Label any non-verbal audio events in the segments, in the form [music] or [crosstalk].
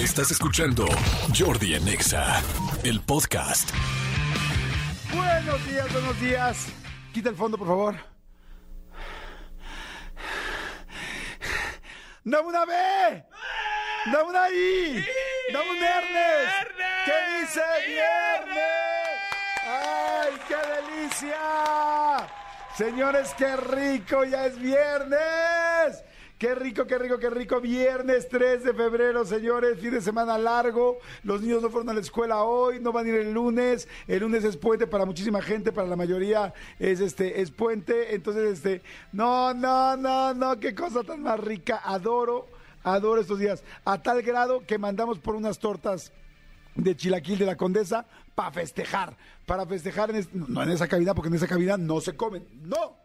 Estás escuchando Jordi en Exa, el podcast. Buenos días, buenos días. Quita el fondo, por favor. ¡Dame una B! ¡Dame una I! ¡Dame un Ernest! ¿Qué dice viernes? ¡Ay, qué delicia! Señores, qué rico, ya es viernes. Qué rico, qué rico, qué rico. Viernes 3 de febrero, señores. Fin de semana largo. Los niños no fueron a la escuela hoy, no van a ir el lunes. El lunes es puente para muchísima gente, para la mayoría es este es puente. Entonces, este, no, no, no, no, qué cosa tan más rica. Adoro, adoro estos días. A tal grado que mandamos por unas tortas de Chilaquil de la Condesa para festejar. Para festejar, en no en esa cabina, porque en esa cabina no se comen. No,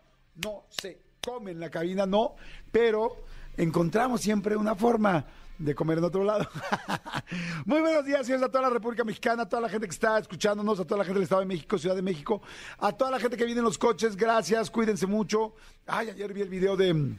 no se comen en la cabina, no. Pero encontramos siempre una forma de comer en otro lado. [laughs] Muy buenos días, señores, a toda la República Mexicana, a toda la gente que está escuchándonos, a toda la gente del Estado de México, Ciudad de México, a toda la gente que viene en los coches, gracias, cuídense mucho. Ay, ayer vi el video de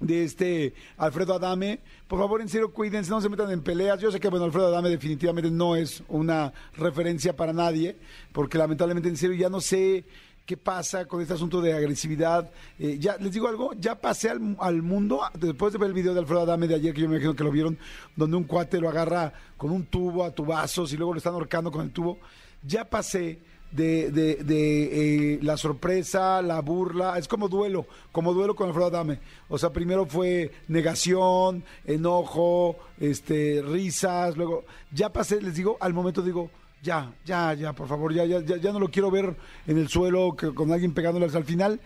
de este Alfredo Adame. Por favor, en serio, cuídense, no se metan en peleas. Yo sé que, bueno, Alfredo Adame definitivamente no es una referencia para nadie, porque lamentablemente, en serio, ya no sé qué pasa con este asunto de agresividad. Eh, ya, les digo algo, ya pasé al, al mundo, después de ver el video de Alfredo Adame de ayer, que yo me imagino que lo vieron, donde un cuate lo agarra con un tubo a tubazos y luego lo están ahorcando con el tubo. Ya pasé de, de, de, eh, la sorpresa, la burla, es como duelo, como duelo con Alfredo Adame. O sea, primero fue negación, enojo, este, risas, luego ya pasé, les digo, al momento digo, ya, ya, ya, por favor, ya, ya, ya, ya no lo quiero ver en el suelo que, con alguien pegándole hasta el final,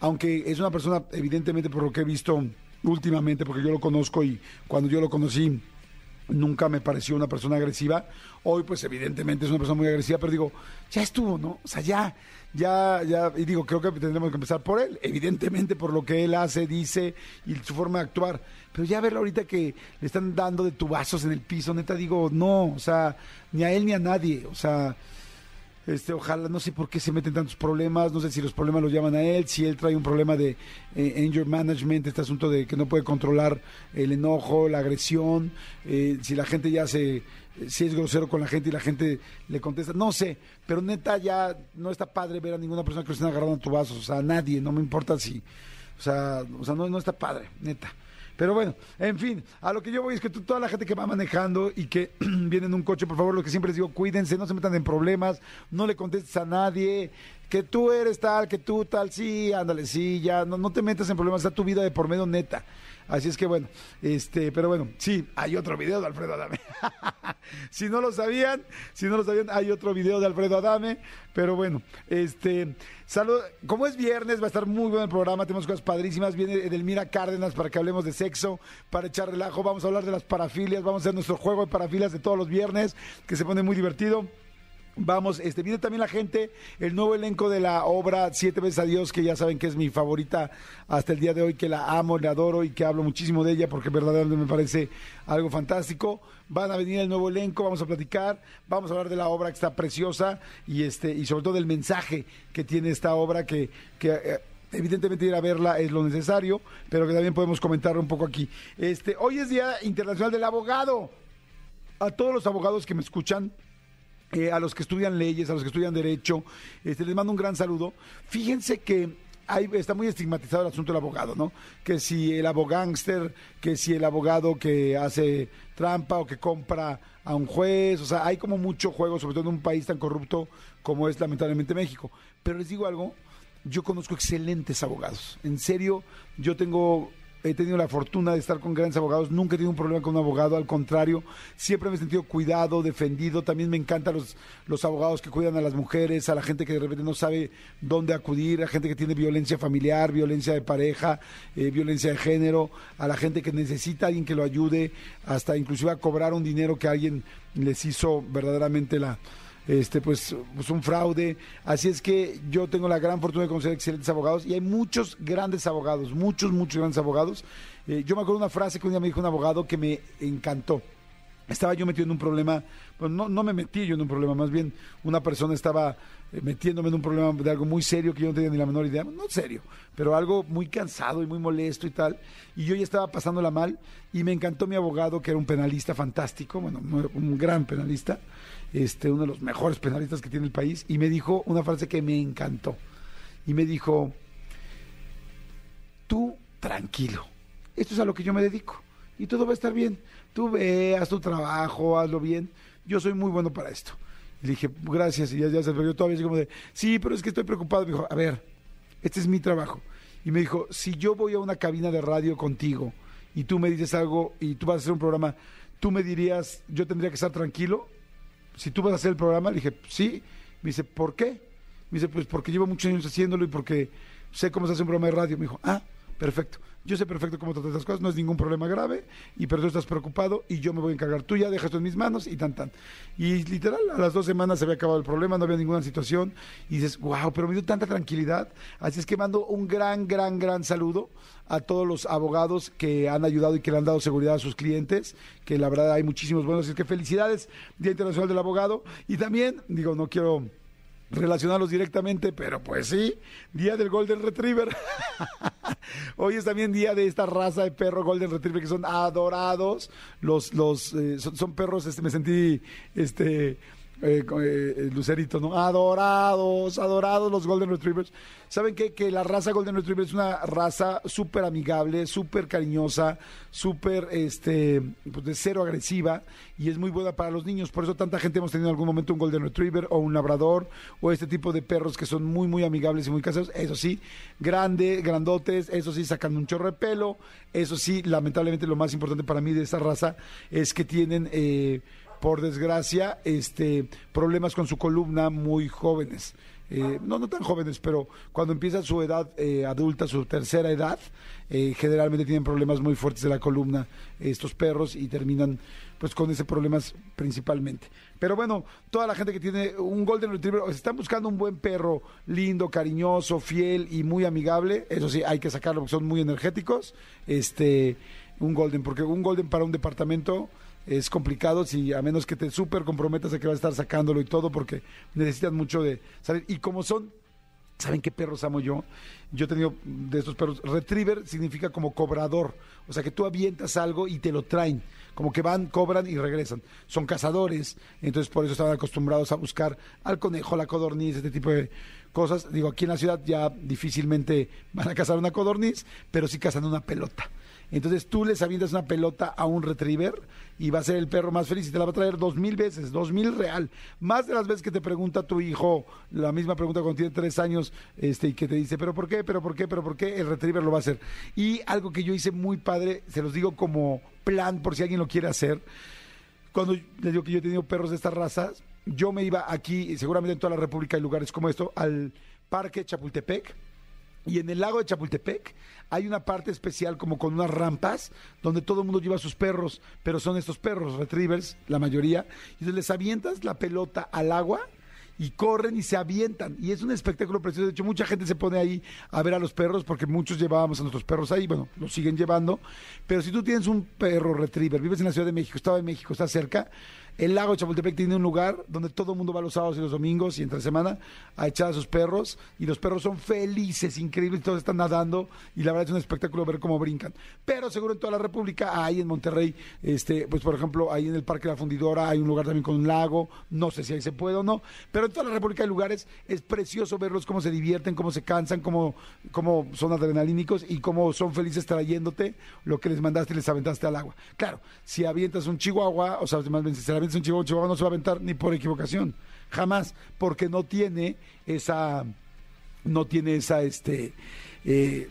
aunque es una persona, evidentemente, por lo que he visto últimamente, porque yo lo conozco y cuando yo lo conocí, nunca me pareció una persona agresiva. Hoy, pues, evidentemente es una persona muy agresiva, pero digo, ya estuvo, ¿no? O sea, ya, ya, ya, y digo, creo que tendremos que empezar por él, evidentemente por lo que él hace, dice y su forma de actuar. Pero ya verlo ahorita que le están dando de tubazos en el piso, neta, digo, no, o sea, ni a él ni a nadie, o sea. Este, ojalá, no sé por qué se meten tantos problemas, no sé si los problemas los llaman a él, si él trae un problema de eh, anger management, este asunto de que no puede controlar el enojo, la agresión, eh, si la gente ya se, si es grosero con la gente y la gente le contesta, no sé, pero neta ya no está padre ver a ninguna persona que lo estén agarrando a tubazos, o sea, a nadie, no me importa si, o sea, o sea no, no está padre, neta. Pero bueno, en fin, a lo que yo voy es que toda la gente que va manejando y que [clears throat] viene en un coche, por favor, lo que siempre les digo, cuídense, no se metan en problemas, no le contestes a nadie, que tú eres tal, que tú tal, sí, ándale, sí, ya, no, no te metas en problemas, está tu vida de por medio neta. Así es que bueno, este, pero bueno, sí, hay otro video de Alfredo Adame. [laughs] si no lo sabían, si no lo sabían, hay otro video de Alfredo Adame, pero bueno, este, salud, como es viernes, va a estar muy bueno el programa, tenemos cosas padrísimas, viene Edelmira Cárdenas para que hablemos de sexo, para echar relajo, vamos a hablar de las parafilias, vamos a hacer nuestro juego de parafilias de todos los viernes, que se pone muy divertido. Vamos, este, viene también la gente, el nuevo elenco de la obra Siete veces a Dios, que ya saben que es mi favorita hasta el día de hoy, que la amo, la adoro y que hablo muchísimo de ella porque verdaderamente me parece algo fantástico. Van a venir el nuevo elenco, vamos a platicar, vamos a hablar de la obra que está preciosa y este, y sobre todo del mensaje que tiene esta obra que, que eh, Evidentemente ir a verla es lo necesario, pero que también podemos comentar un poco aquí. Este, hoy es Día Internacional del Abogado. A todos los abogados que me escuchan, a los que estudian leyes, a los que estudian derecho, este, les mando un gran saludo. Fíjense que hay, está muy estigmatizado el asunto del abogado, ¿no? Que si el abogánster, que si el abogado que hace trampa o que compra a un juez, o sea, hay como mucho juego, sobre todo en un país tan corrupto como es lamentablemente México. Pero les digo algo, yo conozco excelentes abogados. En serio, yo tengo he tenido la fortuna de estar con grandes abogados, nunca he tenido un problema con un abogado, al contrario, siempre me he sentido cuidado, defendido, también me encantan los, los abogados que cuidan a las mujeres, a la gente que de repente no sabe dónde acudir, a gente que tiene violencia familiar, violencia de pareja, eh, violencia de género, a la gente que necesita a alguien que lo ayude, hasta inclusive a cobrar un dinero que alguien les hizo verdaderamente la este pues, pues un fraude. Así es que yo tengo la gran fortuna de conocer excelentes abogados y hay muchos grandes abogados, muchos, muchos grandes abogados. Eh, yo me acuerdo una frase que un día me dijo un abogado que me encantó. estaba yo metido en un problema, pues no, no me metí yo en un problema, más bien una persona estaba eh, metiéndome en un problema de algo muy serio que yo no tenía ni la menor idea, no serio, pero algo muy cansado y muy molesto y tal, y yo ya estaba pasándola mal y me encantó mi abogado que era un penalista fantástico, bueno, un gran penalista, este, uno de los mejores penalistas que tiene el país, y me dijo una frase que me encantó, y me dijo, tú tranquilo, esto es a lo que yo me dedico, y todo va a estar bien tú ve, haz tu trabajo, hazlo bien. Yo soy muy bueno para esto. Y le dije, gracias, y ya, ya se yo todavía así como de, sí, pero es que estoy preocupado. Me dijo, a ver, este es mi trabajo. Y me dijo, si yo voy a una cabina de radio contigo y tú me dices algo y tú vas a hacer un programa, tú me dirías, yo tendría que estar tranquilo. Si tú vas a hacer el programa, le dije, sí. Me dice, ¿por qué? Me dice, pues porque llevo muchos años haciéndolo y porque sé cómo se hace un programa de radio. Me dijo, ah, perfecto. Yo sé perfecto cómo tratar estas cosas, no es ningún problema grave, y pero tú estás preocupado y yo me voy a encargar. Tú ya dejas esto en mis manos y tan tan. Y literal, a las dos semanas se había acabado el problema, no había ninguna situación, y dices, wow, pero me dio tanta tranquilidad. Así es que mando un gran, gran, gran saludo a todos los abogados que han ayudado y que le han dado seguridad a sus clientes, que la verdad hay muchísimos buenos. Así es que felicidades, Día Internacional del Abogado. Y también, digo, no quiero relacionarlos directamente, pero pues sí, día del Golden Retriever. [laughs] Hoy es también día de esta raza de perro Golden Retriever que son adorados. Los, los, eh, son, son, perros, este, me sentí, este, eh, eh, Lucerito, ¿no? Adorados, adorados los Golden Retrievers. ¿Saben qué? Que la raza Golden Retriever es una raza súper amigable, súper cariñosa, súper, este, pues de cero agresiva y es muy buena para los niños. Por eso tanta gente hemos tenido en algún momento un Golden Retriever o un Labrador o este tipo de perros que son muy, muy amigables y muy caseros. Eso sí, grande, grandotes, eso sí, sacando un chorro de pelo. Eso sí, lamentablemente lo más importante para mí de esta raza es que tienen... Eh, por desgracia, este, problemas con su columna muy jóvenes. Eh, no, no tan jóvenes, pero cuando empieza su edad eh, adulta, su tercera edad, eh, generalmente tienen problemas muy fuertes de la columna estos perros y terminan pues con ese problemas principalmente. Pero bueno, toda la gente que tiene un Golden Retriever, o están buscando un buen perro, lindo, cariñoso, fiel y muy amigable, eso sí, hay que sacarlo porque son muy energéticos, este, un Golden, porque un Golden para un departamento es complicado si a menos que te súper comprometas a que vas a estar sacándolo y todo porque necesitan mucho de salir. Y como son, ¿saben qué perros amo yo? Yo he tenido de estos perros. Retriever significa como cobrador, o sea que tú avientas algo y te lo traen, como que van, cobran y regresan. Son cazadores, entonces por eso estaban acostumbrados a buscar al conejo, la codorniz, este tipo de cosas. Digo, aquí en la ciudad ya difícilmente van a cazar una codorniz, pero sí cazan una pelota. Entonces tú les avientas una pelota a un retriever y va a ser el perro más feliz y te la va a traer dos mil veces, dos mil real. Más de las veces que te pregunta tu hijo la misma pregunta cuando tiene tres años este, y que te dice, pero ¿por qué? ¿Pero por qué? ¿Pero por qué? El retriever lo va a hacer. Y algo que yo hice muy padre, se los digo como plan por si alguien lo quiere hacer. Cuando les digo que yo he tenido perros de estas razas, yo me iba aquí, seguramente en toda la República hay lugares como esto, al Parque Chapultepec y en el lago de Chapultepec hay una parte especial como con unas rampas donde todo el mundo lleva sus perros, pero son estos perros retrievers, la mayoría, y entonces les avientas la pelota al agua y corren y se avientan. Y es un espectáculo precioso. De hecho, mucha gente se pone ahí a ver a los perros porque muchos llevábamos a nuestros perros ahí. Bueno, los siguen llevando. Pero si tú tienes un perro retriever, vives en la Ciudad de México, Estado de México, está cerca, el lago de Chapultepec tiene un lugar donde todo el mundo va los sábados y los domingos y entre semana a echar a sus perros y los perros son felices, increíbles, todos están nadando y la verdad es un espectáculo ver cómo brincan. Pero seguro en toda la República, hay en Monterrey, este, pues por ejemplo, ahí en el Parque de la Fundidora hay un lugar también con un lago, no sé si ahí se puede o no, pero en toda la República hay lugares, es precioso verlos cómo se divierten, cómo se cansan, cómo, cómo son adrenalínicos y cómo son felices trayéndote lo que les mandaste y les aventaste al agua. Claro, si avientas un chihuahua, o sea, más bien un chihuahua, chihuahua no se va a aventar ni por equivocación, jamás, porque no tiene esa, no tiene esa, este, eh,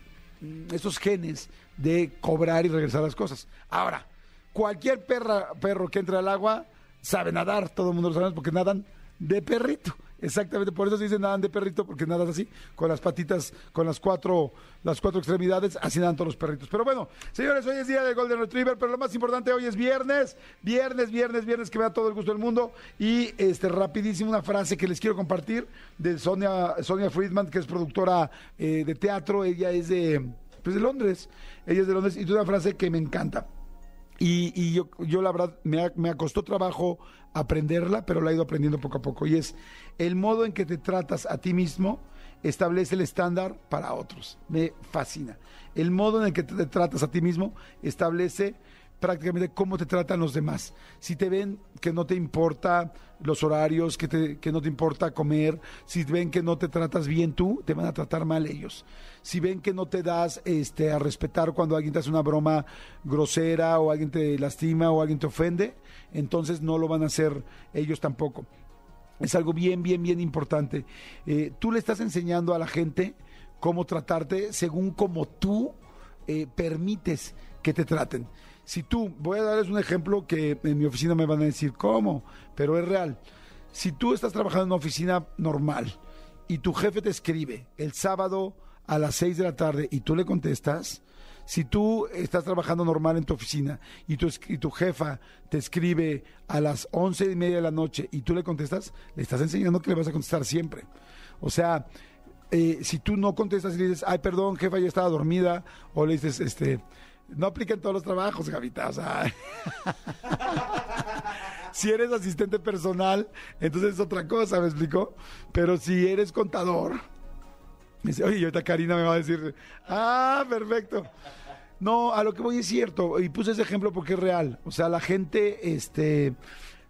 esos genes de cobrar y regresar las cosas. Ahora, cualquier perra, perro que entre al agua sabe nadar, todo el mundo lo sabe porque nadan de perrito. Exactamente, por eso se dice nadan de perrito, porque nadan así, con las patitas, con las cuatro, las cuatro extremidades, así nadan todos los perritos. Pero bueno, señores, hoy es día de Golden Retriever, pero lo más importante hoy es viernes, viernes, viernes, viernes, que me da todo el gusto del mundo. Y este rapidísimo una frase que les quiero compartir de Sonia, Sonia Friedman, que es productora eh, de teatro, ella es de, pues de Londres, ella es de Londres, y tiene una frase que me encanta. Y, y yo, yo la verdad me, ha- me trabajo aprenderla, pero la he ido aprendiendo poco a poco. Y es el modo en que te tratas a ti mismo establece el estándar para otros. Me fascina. El modo en el que te tratas a ti mismo establece prácticamente cómo te tratan los demás. Si te ven que no te importa los horarios, que, te- que no te importa comer, si ven que no te tratas bien tú, te van a tratar mal ellos. Si ven que no te das este, a respetar cuando alguien te hace una broma grosera o alguien te lastima o alguien te ofende, entonces no lo van a hacer ellos tampoco. Es algo bien, bien, bien importante. Eh, tú le estás enseñando a la gente cómo tratarte según como tú eh, permites que te traten. Si tú, voy a darles un ejemplo que en mi oficina me van a decir, ¿cómo? Pero es real. Si tú estás trabajando en una oficina normal y tu jefe te escribe el sábado a las 6 de la tarde y tú le contestas, si tú estás trabajando normal en tu oficina y tu, jefa te escribe a las once y media de la noche y tú le contestas, le estás enseñando que le vas a contestar siempre. O sea, eh, si tú no contestas y le dices, ay, perdón, jefa, ya estaba dormida, o le dices, este, no aplica en todos los trabajos, Gavita, o sea. [laughs] si eres asistente personal, entonces es otra cosa, ¿me explico? Pero si eres contador, me dice, oye, ahorita Karina me va a decir, ah, perfecto. No, a lo que voy es cierto, y puse ese ejemplo porque es real. O sea, la gente, este,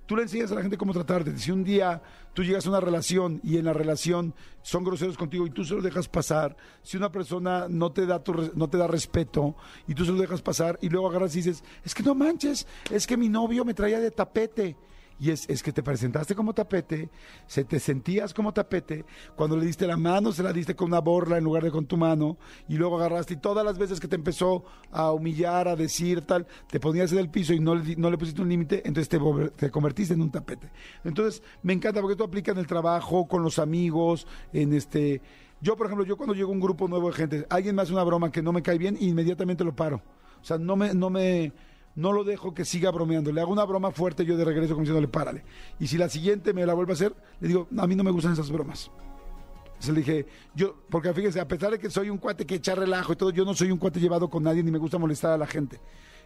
tú le enseñas a la gente cómo tratarte. Si un día tú llegas a una relación y en la relación son groseros contigo y tú se los dejas pasar, si una persona no te da tu no te da respeto y tú se los dejas pasar y luego agarras y dices, es que no manches, es que mi novio me traía de tapete. Y es, es que te presentaste como tapete, se te sentías como tapete, cuando le diste la mano se la diste con una borla en lugar de con tu mano, y luego agarraste y todas las veces que te empezó a humillar, a decir tal, te ponías en el piso y no le, no le pusiste un límite, entonces te, te convertiste en un tapete. Entonces me encanta porque tú aplicas en el trabajo, con los amigos, en este... Yo, por ejemplo, yo cuando llego a un grupo nuevo de gente, alguien me hace una broma que no me cae bien, inmediatamente lo paro. O sea, no me, no me, no lo dejo que siga bromeando. Le hago una broma fuerte yo de regreso como diciéndole, párale. Y si la siguiente me la vuelve a hacer, le digo, a mí no me gustan esas bromas. Entonces le dije, yo, porque fíjese, a pesar de que soy un cuate que echa relajo y todo, yo no soy un cuate llevado con nadie ni me gusta molestar a la gente.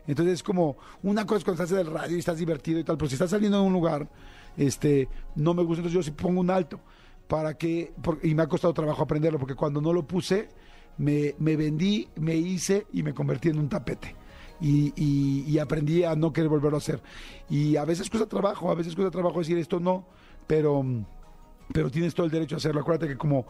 Entonces es como, una cosa es cuando estás en el radio y estás divertido y tal, pero si estás saliendo de un lugar, este, no me gusta, entonces yo sí pongo un alto. Para que, y me ha costado trabajo aprenderlo, porque cuando no lo puse, me, me vendí, me hice y me convertí en un tapete. Y, aprendí a no querer volverlo a hacer. Y a veces cuesta trabajo, a veces cuesta trabajo decir esto no, pero pero tienes todo el derecho a hacerlo. Acuérdate que como,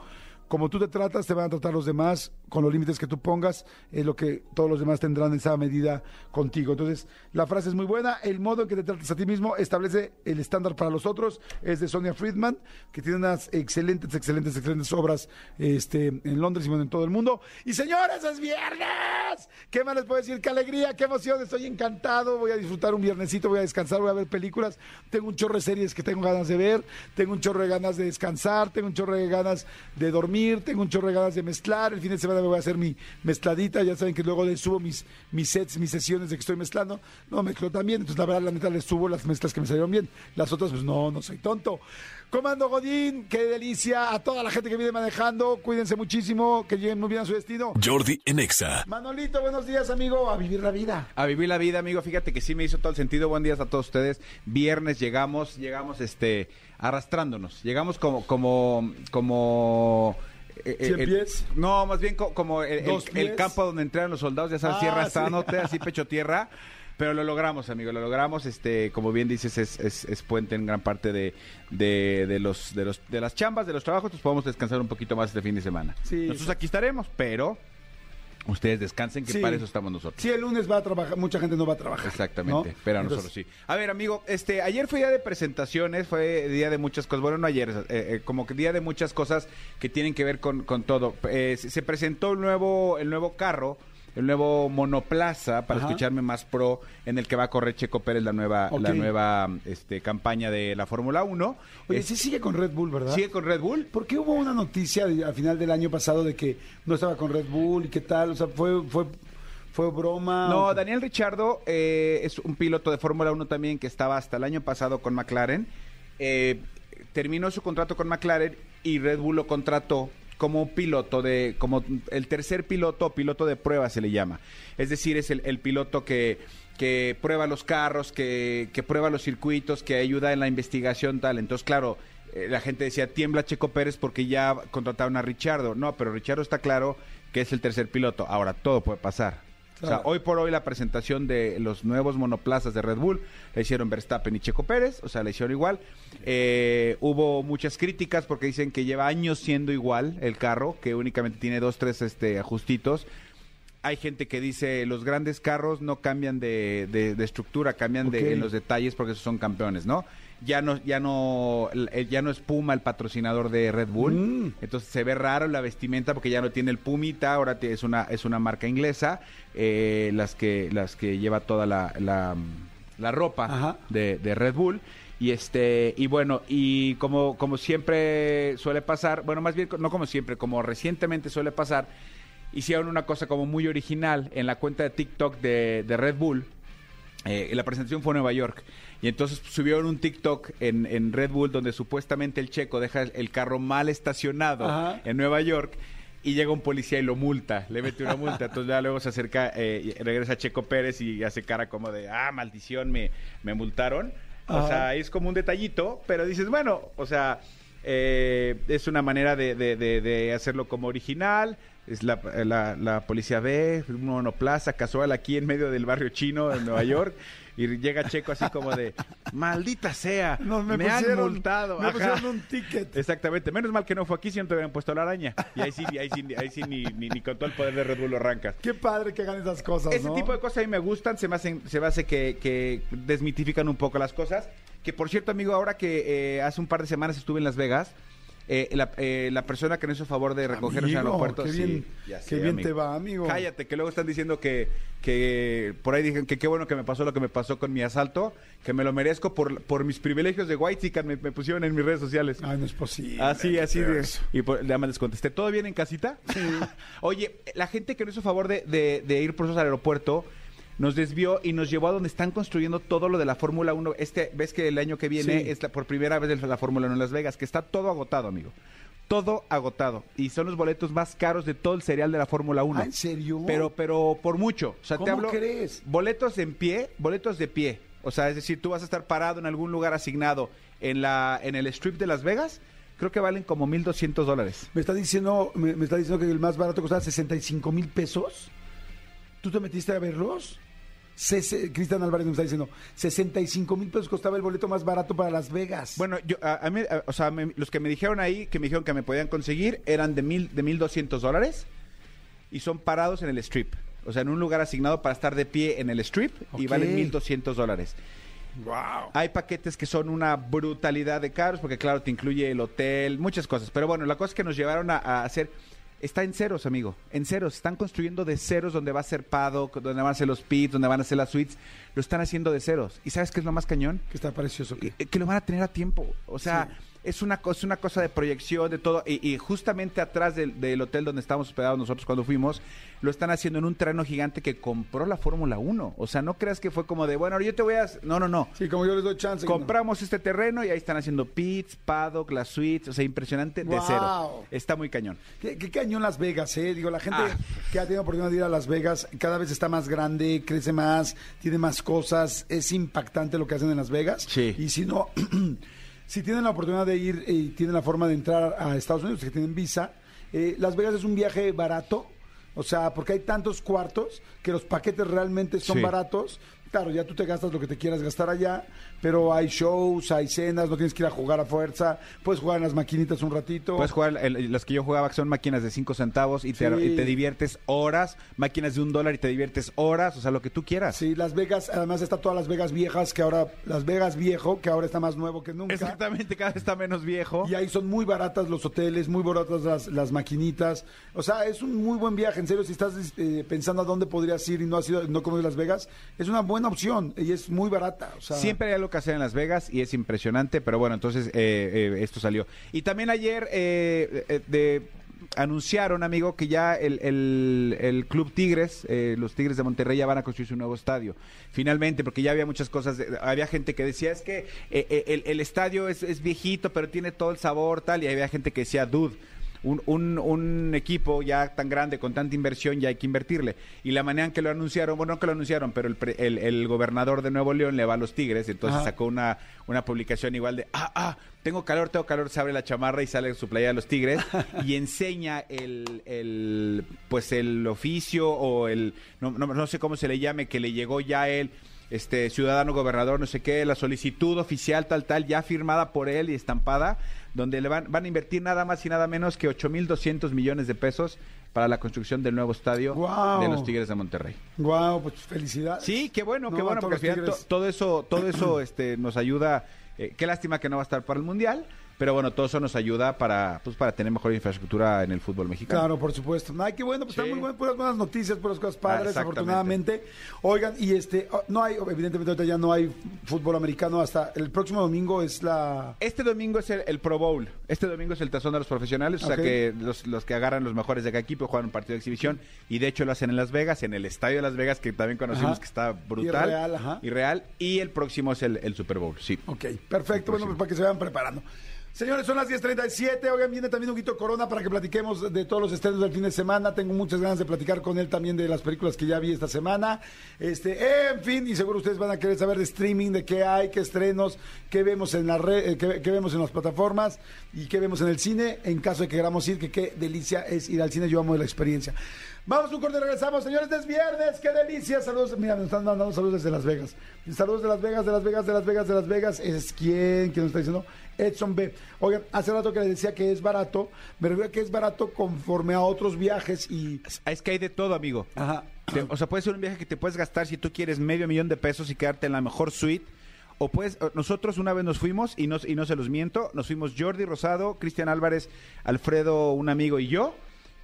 como tú te tratas, te van a tratar los demás con los límites que tú pongas, es lo que todos los demás tendrán en esa medida contigo. Entonces, la frase es muy buena, el modo en que te tratas a ti mismo establece el estándar para los otros, es de Sonia Friedman, que tiene unas excelentes, excelentes, excelentes obras este, en Londres y bueno, en todo el mundo. Y señores, es viernes. ¿Qué más les puedo decir? ¡Qué alegría, qué emoción! Estoy encantado, voy a disfrutar un viernesito, voy a descansar, voy a ver películas. Tengo un chorro de series que tengo ganas de ver, tengo un chorro de ganas de descansar, tengo un chorro de ganas de dormir, tengo un chorro de ganas de mezclar. El fin de semana me voy a hacer mi mezcladita, ya saben que luego les subo mis, mis sets, mis sesiones de que estoy mezclando. No, mezclo también, entonces la verdad, la neta, les subo las mezclas que me salieron bien. Las otras, pues no, no soy tonto. Comando Godín, qué delicia. A toda la gente que viene manejando, cuídense muchísimo, que lleguen muy bien a su destino. Jordi en Exa. Manolito, buenos días, amigo. A vivir la vida. A vivir la vida, amigo. Fíjate que sí me hizo todo el sentido. Buen día a todos ustedes. Viernes llegamos, llegamos este arrastrándonos. Llegamos como como como eh, ¿Cien el- pies? no, más bien co- como el, campo donde entrenan los soldados, ya sabes, Ah, tierra sí. así pecho tierra. Pero lo logramos, amigo, lo logramos. Este, como bien dices, es, es, es puente en gran parte de, de, de los, de los de las chambas, de los trabajos, pues podemos descansar un poquito más este fin de semana. Sí. Nosotros aquí estaremos, pero ustedes descansen, que Sí. para eso estamos nosotros. Si el lunes va a trabajar, mucha gente no va a trabajar. Exactamente, ¿no? pero a nosotros sí. A ver, amigo, este, ayer fue día de presentaciones, fue día de muchas cosas. Bueno, no ayer, eh, eh, como que día de muchas cosas que tienen que ver con, con todo. Eh, se se presentó el nuevo, el nuevo carro, el nuevo monoplaza para Ajá. escucharme más pro, en el que va a correr Checo Pérez la nueva, la nueva, este, campaña de la Fórmula 1. Oye, Es- sí sigue con Red Bull, ¿verdad? sigue con Red Bull. ¿Por qué hubo una noticia de- al final del año pasado de que no estaba con Red Bull y qué tal? O sea, fue, fue, fue broma. No, ¿O- Daniel Richardo eh, es un piloto de Fórmula 1 también que estaba hasta el año pasado con McLaren. Eh, terminó su contrato con McLaren y Red Bull lo contrató como piloto de, como el tercer piloto, piloto de prueba se le llama. Es decir, es el, el piloto que, que prueba los carros, que, que prueba los circuitos, que ayuda en la investigación, tal. Entonces, claro, eh, la gente decía, tiembla Checo Pérez porque ya contrataron a Richardo. No, pero Richardo está claro que es el tercer piloto. Ahora, todo puede pasar. O sea, hoy por hoy la presentación de los nuevos monoplazas de Red Bull la hicieron Verstappen y Checo Pérez, o sea, la hicieron igual. Eh, hubo muchas críticas porque dicen que lleva años siendo igual el carro, que únicamente tiene dos, tres este, ajustitos. Hay gente que dice los grandes carros no cambian de, de- de estructura, cambian de en los detalles porque esos son campeones, ¿no? Ya no, ya no, ya no es Puma el patrocinador de Red Bull. Mm. Entonces se ve raro la vestimenta porque ya no tiene el Pumita, ahora es una, es una marca inglesa, eh, las que, las que lleva toda la, la, la ropa de, de Red Bull. Y este, y bueno, y como, como siempre suele pasar, bueno, más bien no como siempre, como recientemente suele pasar, hicieron una cosa como muy original en la cuenta de TikTok de, de Red Bull. Eh, la presentación fue en Nueva York. Y entonces subieron un TikTok en, en Red Bull donde supuestamente el checo deja el, carro mal estacionado Ajá. en Nueva York y llega un policía y lo multa, le mete una multa. Entonces ya luego se acerca, eh, y regresa Checo Pérez y hace cara como de, ah, maldición, me, me multaron. O sea, es como un detallito, pero dices, bueno, o sea, eh, es una manera de, de- de- de hacerlo como original. Es la, la- la policía ve, un monoplaza casual aquí en medio del barrio chino en Nueva [laughs] York. Y llega Checo así como de, maldita sea, No, me, me, han pusieron, multado. Me Ajá. pusieron un ticket. Exactamente, menos mal que no fue aquí, si no te hubieran puesto la araña. Y ahí sí, ahí sí, ahí sí ni, ni, ni con todo el poder de Red Bull lo arrancas. Qué padre que hagan esas cosas, Ese ¿no? tipo de cosas a mí me gustan, se me hacen, se me hace que, que desmitifican un poco las cosas. Que por cierto, amigo, ahora que eh, hace un par de semanas estuve en Las Vegas, eh, la, eh, la persona que nos hizo favor de recogernos en el aeropuerto. qué sí, bien- qué sé, bien te va, amigo. Cállate, que luego están diciendo que, que por ahí dicen que qué bueno que me pasó lo que me pasó con mi asalto, que me lo merezco por, por mis privilegios de White me, me pusieron en mis redes sociales. Ay, no es posible. Así, así de. eso. Y por, nada más les contesté, ¿todo bien en casita? [laughs] Oye, la gente que nos hizo favor de, de- de ir por esos al aeropuerto nos desvió y nos llevó a donde están construyendo todo lo de la Fórmula 1. Este, ves que el año que viene Sí. es la, por primera vez la Fórmula 1 en Las Vegas, que está todo agotado, amigo. Todo agotado. Y son los boletos más caros de todo el serial de la Fórmula 1. Ah, ¿en serio? Pero, pero por mucho. O sea, te ¿Cómo hablo. crees? Boletos en pie, boletos de pie. O sea, es decir, tú vas a estar parado en algún lugar asignado en la en el strip de Las Vegas. Creo que valen como 1.200 dólares. Me está diciendo, me, me está diciendo que el más barato costaba 65 mil pesos. ¿Tú te metiste a verlos? Cristian Álvarez me está diciendo, 65 mil pesos costaba el boleto más barato para Las Vegas. Bueno, yo, a, a mí, a- o sea, me- los que me dijeron ahí, que me dijeron que me podían conseguir, eran de mil, de 1.200 dólares y son parados en el strip. O sea, en un lugar asignado para estar de pie en el strip y valen 1.200 dólares. wow. Hay paquetes que son una brutalidad de caros, porque claro, te incluye el hotel, muchas cosas. Pero bueno, la cosa es que nos llevaron a, a hacer... Está en ceros, amigo. En ceros. Están construyendo de ceros donde va a ser paddock, donde van a ser los pits, donde van a ser las suites. Lo están haciendo de ceros. ¿Y sabes qué es lo más cañón? Que está precioso. que, que lo van a tener a tiempo. O sea, Sí. Es una cosa, una cosa de proyección, de todo. Y, y justamente atrás del, del hotel donde estábamos hospedados nosotros cuando fuimos, lo están haciendo en un terreno gigante que compró la Fórmula 1. O sea, no creas que fue como de, bueno, yo te voy a... No, no, no. Sí, como yo les doy chance. Compramos este terreno y ahí están haciendo pits, paddock, las suites, o sea, impresionante de Wow. cero. Está muy cañón. ¿Qué, qué cañón Las Vegas, ¿eh? Digo, la gente Ah. que ha tenido oportunidad de ir a Las Vegas cada vez está más grande, crece más, tiene más cosas. Es impactante lo que hacen en Las Vegas. Sí. Y si no, [clears throat] si tienen la oportunidad de ir y tienen la forma de entrar a Estados Unidos, que tienen visa, eh, Las Vegas es un viaje barato. O sea, porque hay tantos cuartos que los paquetes realmente son Sí. baratos. Claro, ya tú te gastas lo que te quieras gastar allá, pero hay shows, hay cenas, no tienes que ir a jugar a fuerza, puedes jugar en las maquinitas un ratito. Puedes jugar, el- las que yo jugaba que son máquinas de 5 centavos y te, Sí. y te diviertes horas, máquinas de un dólar y te diviertes horas, o sea, lo que tú quieras. Sí, Las Vegas, además está todas Las Vegas viejas, que ahora, Las Vegas viejo, que ahora está más nuevo que nunca. Exactamente, cada vez está menos viejo. Y ahí son muy baratas los hoteles, muy baratas las, las maquinitas. O sea, es un muy buen viaje. En serio, si estás eh, pensando a dónde podrías ir y no has ido, no conoces Las Vegas, es una buena opción y es muy barata. O sea, Siempre hay algo que hacer en Las Vegas y es impresionante, pero bueno, entonces eh, eh, esto salió. Y también ayer eh, eh, de, anunciaron, amigo, que ya el, el- Club Tigres, los Tigres de Monterrey ya van a construir su nuevo estadio. Finalmente, porque ya había muchas cosas, había gente que decía, es que el, el estadio es, es viejito, pero tiene todo el sabor, tal, y había gente que decía, dude. Un, un- un equipo ya tan grande, con tanta inversión, ya hay que invertirle. Y la manera en que lo anunciaron, bueno, no que lo anunciaron, pero el, pre- el, el gobernador de Nuevo León le va a los Tigres, entonces Ajá. sacó una, una publicación igual de, ah, ah, tengo calor, tengo calor, se abre la chamarra y sale su playa de los Tigres [laughs] y enseña el, el, pues el oficio o el, no, no, no sé cómo se le llame, que le llegó ya él este ciudadano gobernador, no sé qué, la solicitud oficial tal tal ya firmada por él y estampada, donde le van van a invertir nada más y nada menos que 8.200 millones de pesos para la construcción del nuevo estadio de los Tigres de Monterrey. Wow, pues felicidades. Sí, qué bueno, No, qué bueno, porque al final to- todo eso todo eso este nos ayuda eh, qué lástima que no va a estar para el Mundial, pero bueno, todo eso nos ayuda para pues para tener mejor infraestructura en el fútbol mexicano. Claro, por supuesto. Ay, qué bueno, pues Sí. están muy buenas, puras buenas noticias, puras cosas Ah, padres, afortunadamente. Oigan, y este, oh, no hay, evidentemente ahorita ya no hay fútbol americano hasta el próximo domingo es la... Este domingo es el, el Pro Bowl. Este domingo es el tazón de los profesionales. O sea que los, los que agarran los mejores de cada equipo juegan un partido de exhibición. Y de hecho lo hacen en Las Vegas, en el estadio de Las Vegas, que también conocimos Ajá. que está brutal. Y real, ajá. Y real. Y el próximo es el, el Super Bowl, sí. Ok, perfecto, bueno, pues para que se vayan preparando. Señores, son las 10.37, oigan, viene también un Guito Corona para que platiquemos de todos los estrenos del fin de semana. Tengo muchas ganas de platicar con él también de las películas que ya vi esta semana. Este, en fin, y seguro ustedes van a querer saber de streaming, de qué hay, qué estrenos, qué vemos en la red, eh, qué, vemos en las plataformas y qué vemos en el cine, en caso de que queramos ir, que qué delicia es ir al cine, yo amo la experiencia. Vamos un corte, regresamos, señores, es viernes, qué delicia, saludos, mira, me están mandando saludos desde Las Vegas. Saludos de Las Vegas, de Las Vegas, de Las Vegas, de Las Vegas, es quien, quien nos está diciendo, Edson B. Oigan, hace rato que les decía que es barato, me refiero a que es barato conforme a otros viajes y... Es que hay de todo, amigo. Ajá. Te- o sea, puede ser un viaje que te puedes gastar si tú quieres medio millón de pesos y quedarte en la mejor suite. O puedes, o- nosotros una vez nos fuimos y no, y no se los miento, nos fuimos Jordi Rosado, Cristian Álvarez, Alfredo, un amigo y yo.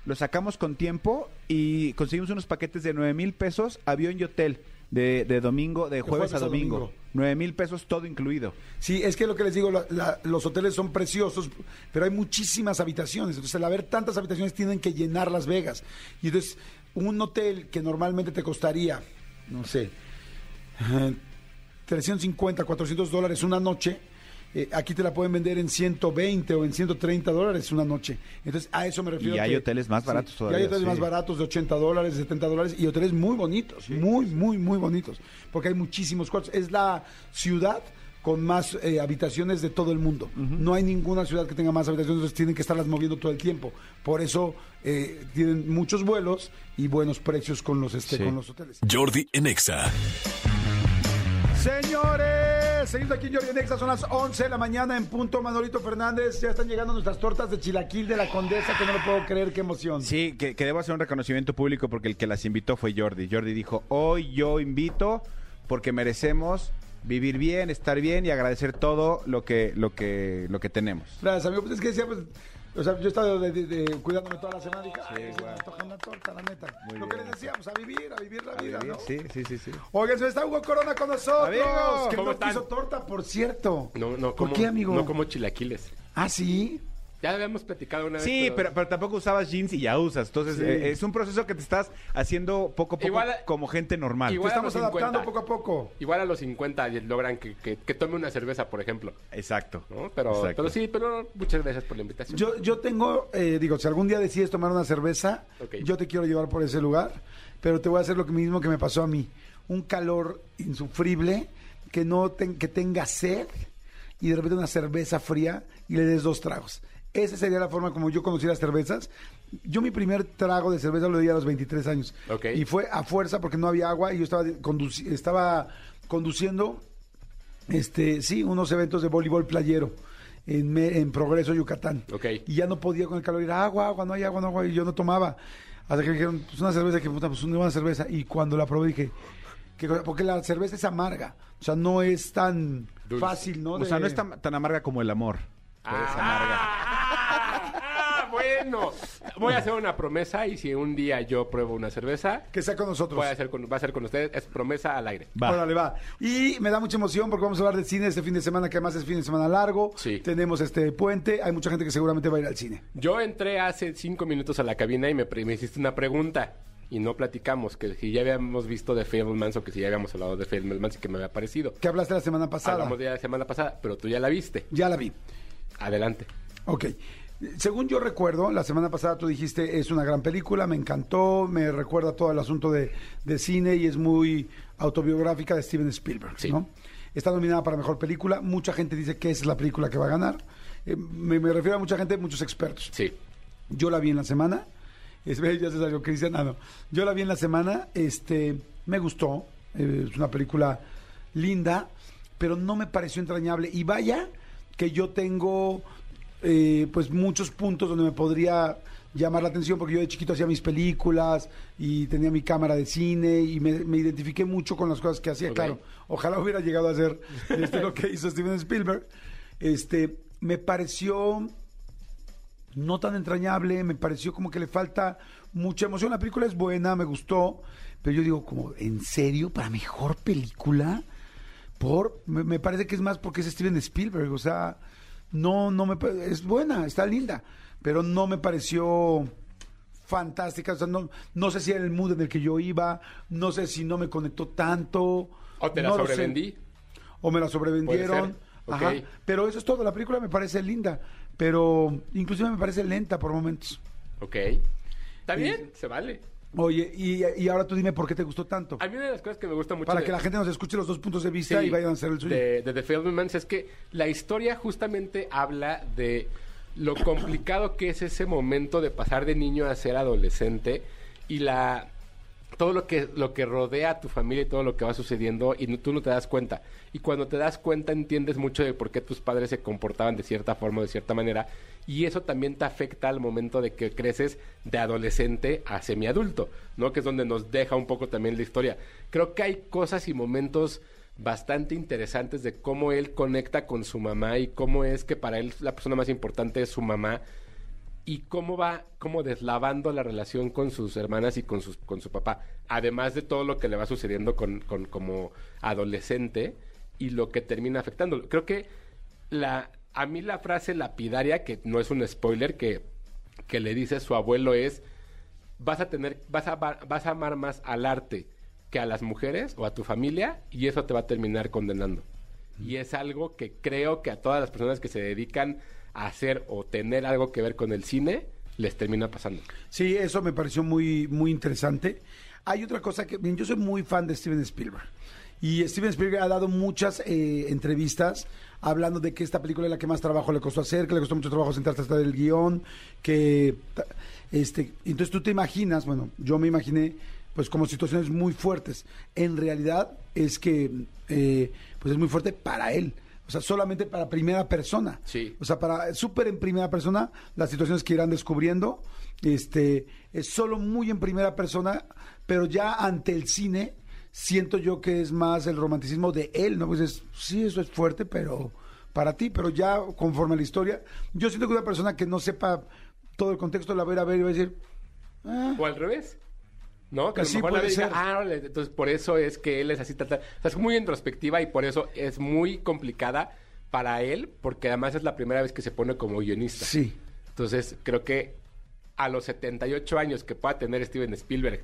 Lo sacamos con tiempo y conseguimos unos paquetes de 9 mil pesos, avión y hotel, de, de domingo, de jueves, a domingo. 9 mil pesos todo incluido. Sí, es que lo que les digo, la- la- los hoteles son preciosos, pero hay muchísimas habitaciones. Entonces, al haber tantas habitaciones, tienen que llenar Las Vegas. Y entonces, un hotel que normalmente te costaría, no sé, eh, 350, 400 dólares una noche, eh, aquí te la pueden vender en 120 o en 130 dólares una noche. Entonces, a eso me refiero. Y hay que- hoteles más baratos Y todavía, hay hoteles sí. más baratos de 80 dólares, de 70 dólares y hoteles muy bonitos, muy, muy, muy bonitos, porque hay muchísimos cuartos. Es la ciudad con más eh, habitaciones de todo el mundo. No hay ninguna ciudad que tenga más habitaciones, entonces tienen que estarlas moviendo todo el tiempo. Por eso eh, tienen muchos vuelos y buenos precios con los, este, Sí. con los hoteles. Jordi en Exa. Señores, seguimos aquí en Jordi Nexa, son las 11 de la mañana en punto. Manolito Fernández, ya están llegando nuestras tortas de chilaquil de la Condesa, que no lo puedo creer, qué emoción. Sí, que, que debo hacer un reconocimiento público porque el que las invitó fue Jordi. Jordi dijo, hoy yo invito porque merecemos vivir bien, estar bien y agradecer todo lo que, lo que, lo que tenemos. Gracias, amigo. Pues es que decía, pues, o sea, yo he estado de- de- de- cuidándome toda la semana y dije, ay, se me antoja una torta, la neta. Muy Lo que les decíamos, a vivir, a vivir la vida, ¿no? Sí, sí, sí, sí. Oigan, se está Hugo Corona con nosotros. Amigo, que ¿cómo no están? quiso torta, por cierto. No, no ¿Por como, qué, amigo? No como chilaquiles. Ah, sí. Ya habíamos platicado una vez. Sí, pero, pero tampoco usabas jeans y ya usas. Entonces, Sí. eh, es un proceso que te estás haciendo poco a poco Igual- como gente normal. Te a estamos los 50. adaptando poco a poco. Igual a los 50 logran que, que- que tome una cerveza, por ejemplo. Exacto. ¿no? Pero, Exacto. pero sí, pero muchas gracias por la invitación. Yo, yo tengo, eh, digo, si algún día decides tomar una cerveza, yo te quiero llevar por ese lugar, pero te voy a hacer lo que mismo que me pasó a mí. Un calor insufrible, que no ten- que tenga sed y de repente una cerveza fría y le des dos tragos. Esa sería la forma como yo conocí las cervezas. Yo mi primer trago de cerveza lo di a los 23 años. Ok. Y fue a fuerza porque no había agua y yo estaba, conduci- estaba conduciendo este, sí, unos eventos de voleibol playero en, Me- en Progreso, Yucatán. Ok. Y ya no podía con el calor ir, agua, agua, no hay agua, no hay agua, y yo no tomaba. Hasta que me dijeron, pues una cerveza, que puta, pues una buena cerveza. Y cuando la probé dije, ¿qué cosa? porque la cerveza es amarga, o sea, no es tan Dulce. fácil, ¿no? O sea, De- no es tan, tan amarga como el amor. Es Ah, ah, bueno. Voy a hacer una promesa y si un día yo pruebo una cerveza, Que sea con nosotros. voy a hacer con, va a ser con ustedes. Es promesa al aire. Va. Órale, va. Y me da mucha emoción porque vamos a hablar de cine este fin de semana, que además es fin de semana largo. Sí. Tenemos este puente, hay mucha gente que seguramente va a ir al cine. Yo entré hace cinco minutos a la cabina y me, pre- me hiciste una pregunta. Y no platicamos, que si ya habíamos visto de Fablemans o que si ya habíamos hablado de Fablemans y que me había parecido. Que hablaste la semana pasada. Hablamos de la semana pasada, pero tú ya la viste. Ya la vi. Adelante. Ok. Según yo recuerdo, la semana pasada tú dijiste, es una gran película, me encantó, me recuerda todo el asunto de, de cine y es muy autobiográfica de Steven Spielberg, Sí. ¿no? Está nominada para Mejor Película, mucha gente dice que esa es la película que va a ganar. Eh, me, me refiero a mucha gente, muchos expertos. Sí. Yo la vi en la semana. Es, [laughs] ya se salió Cristian. Ah, no. Yo la vi en la semana. Este, me gustó. eh, es una película linda, pero no me pareció entrañable. Y vaya que yo tengo eh, pues muchos puntos donde me podría llamar la atención porque yo de chiquito hacía mis películas y tenía mi cámara de cine y me, me identifiqué mucho con las cosas que hacía, claro. Ojalá hubiera llegado a hacer este, lo que hizo Steven Spielberg. Este, me pareció no tan entrañable, me pareció como que le falta mucha emoción. La película es buena, me gustó, pero yo digo, como, ¿en serio? ¿Para mejor película? Por, me, me parece que es más porque es Steven Spielberg, o sea, no, no me, es buena, está linda, pero no me pareció fantástica, o sea, no, no sé si era el mood en el que yo iba, no sé si no me conectó tanto. O te la no sobrevendí. O me la sobrevendieron. Ajá. Pero eso es todo. La película me parece linda. Pero inclusive me parece lenta por momentos. Ok. Está bien, se vale. Oye, y, y ahora tú dime por qué te gustó tanto. A mí una de las cosas que me gusta mucho Para de- que la gente nos escuche los dos puntos de vista Sí, y vayan a hacer el suyo. De, de The Fablemans es que la historia justamente habla de lo complicado que es ese momento de pasar de niño a ser adolescente y la todo lo que lo que rodea a tu familia y todo lo que va sucediendo y no- tú no te das cuenta y cuando te das cuenta entiendes mucho de por qué tus padres se comportaban de cierta forma o de cierta manera y eso también te afecta al momento de que creces de adolescente a semiadulto, ¿no? Que es donde nos deja un poco también la historia. Creo que hay cosas y momentos bastante interesantes de cómo él conecta con su mamá y cómo es que para él la persona más importante es su mamá y cómo va como deslavando la relación con sus hermanas y con, sus, con su papá. Además de todo lo que le va sucediendo con, con- como adolescente y lo que termina afectando. Creo que la, a mí la frase lapidaria, que no es un spoiler, que, que le dice su abuelo es, vas a tener, vas a, amar- vas a amar más al arte que a las mujeres o a tu familia y eso te va a terminar condenando. Y es algo que creo que a todas las personas que se dedican hacer o tener algo que ver con el cine, les termina pasando. Sí, eso me pareció muy, muy interesante. Hay otra cosa que, yo soy muy fan de Steven Spielberg. Y Steven Spielberg ha dado muchas eh, entrevistas hablando de que esta película es la que más trabajo le costó hacer, que le costó mucho trabajo sentarse hasta el guion, que este, entonces tú te imaginas, bueno, yo me imaginé pues como situaciones muy fuertes. En realidad es que eh, pues es muy fuerte para él. O sea, solamente para primera persona. Sí. O sea, para súper en primera persona, las situaciones que irán descubriendo, este, es solo muy en primera persona, pero ya ante el cine, siento yo que es más el romanticismo de él, ¿no? Pues es, sí, eso es fuerte, pero para ti, pero ya conforme a la historia, yo siento que una persona que no sepa todo el contexto la va a ir a ver y va a decir, ah, O al revés. ¿No? Que a lo Sí, puede diga, ser. "Ah, órale", entonces por eso es que él es así, tal, tal. O sea, es muy introspectiva y por eso es muy complicada para él, porque además es la primera vez que se pone como guionista. sí. Entonces, creo que a los 78 años que pueda tener Steven Spielberg,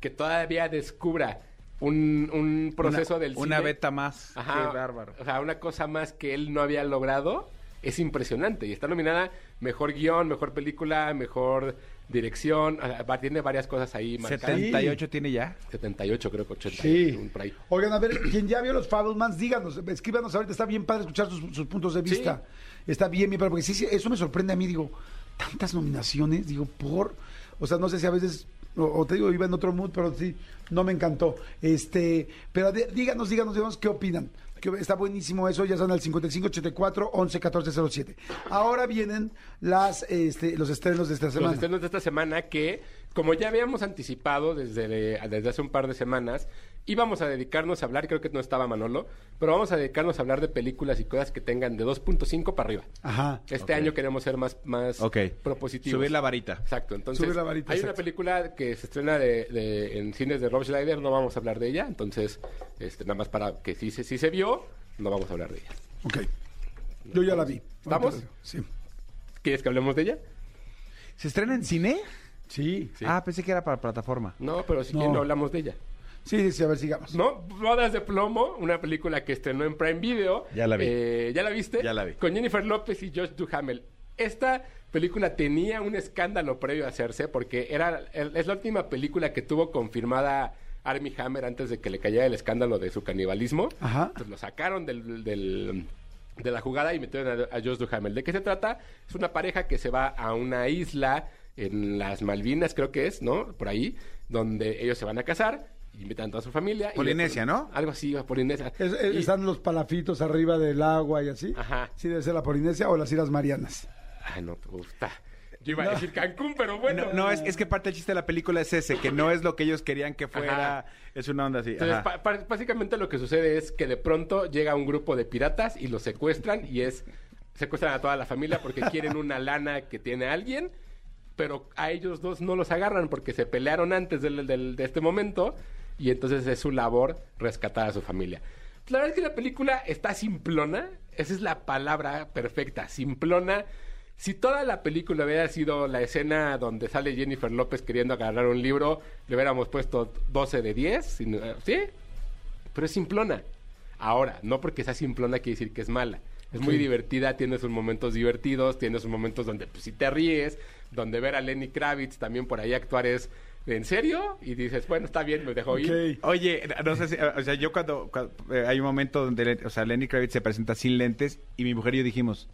que todavía descubra un, un proceso Una- del Una cine, beta más. Ajá, Qué bárbaro. O sea, una cosa más que él no había logrado es impresionante. Y está nominada mejor guion, mejor película, mejor dirección. tiene varias cosas ahí marcadas. 78 tiene ya. 78, creo que 80. Sí. un por ahí. Oigan, a ver, [clears throat] quien ya vio los Fablemans, díganos, escríbanos ahorita, está bien padre escuchar sus, sus puntos de vista. Está bien, bien, padre, porque sí, sí, eso me sorprende a mí, digo, tantas nominaciones, digo, por, o sea, no sé si a veces, o, o te digo, iba en otro mood, pero sí, no me encantó. Este, pero díganos, díganos, díganos, ¿qué opinan? Que está buenísimo eso, ya están al 5584 11 14 07. Ahora vienen las, este, los estrenos de esta Los semana. estrenos de esta semana que, como ya habíamos anticipado desde, desde hace un par de semanas, íbamos a dedicarnos a hablar, creo que no estaba Manolo, pero vamos a dedicarnos a hablar de películas y cosas que tengan de 2.5 para arriba. Ajá. Este año queremos ser más, más Ok. propositivos. Subir la varita. Exacto. Entonces, Subir la varita, hay exacto. una película que se estrena de, de- en cines de Rob Schneider, no vamos a hablar de ella. Entonces, este, nada más para que si se, si se vio, no vamos a hablar de ella. Ok. Yo ya la vi. ¿Vamos? Ahorita- Sí. ¿Quieres que hablemos de ella? ¿Se estrena en cine? Sí. Sí. Ah, pensé que era para plataforma. No, pero si No. quieren no hablamos de ella. Sí, sí, sí, a ver, sigamos. ¿No? Bodas de Plomo, una película que estrenó en Prime Video. Ya la vi. Eh, ¿Ya la viste? Ya la vi. Con Jennifer López y Josh Duhamel. Esta película tenía un escándalo previo a hacerse porque era el- es la última película que tuvo confirmada Armie Hammer antes de que le cayera el escándalo de su canibalismo. Ajá. Entonces lo sacaron del, del- de la jugada y metieron a, a Josh Duhamel. ¿De qué se trata? Es una pareja que se va a una isla en las Malvinas, creo que es, ¿no? Por ahí, donde ellos se van a casar, invitan a toda su familia. y Polinesia, ¿no? Algo así, Polinesia. Es- es- Y- están los palafitos arriba del agua y así. Ajá. Sí, debe ser la Polinesia o las Islas Marianas. Ay, no te gusta. Yo iba a decir Cancún, pero bueno. No, no, es, es que parte del chiste de la película es ese, que no es lo que ellos querían que fuera. Ajá. Es una onda así. Entonces, pa- pa- básicamente lo que sucede es que de pronto llega un grupo de piratas y los secuestran y es secuestran a toda la familia porque [laughs] quieren una lana que tiene alguien, pero a ellos dos no los agarran porque se pelearon antes del- del- de este momento y entonces es su labor rescatar a su familia. La verdad es que la película está simplona, esa es la palabra perfecta, simplona. Si toda la película hubiera sido la escena donde sale Jennifer López queriendo agarrar un libro, le hubiéramos puesto 12 de 10, sin- eh, ¿sí? Pero es simplona. Ahora, no porque sea simplona quiere decir que es mala. Es muy divertida, tiene sus momentos divertidos, tiene sus momentos donde pues, si te ríes, donde ver a Lenny Kravitz también por ahí actuar es ¿en serio? Y dices, bueno, está bien, me dejo ir. Oye, no sé si, o sea, yo cuando, cuando, eh, hay un momento donde, o sea, Lenny Kravitz se presenta sin lentes y mi mujer y yo dijimos,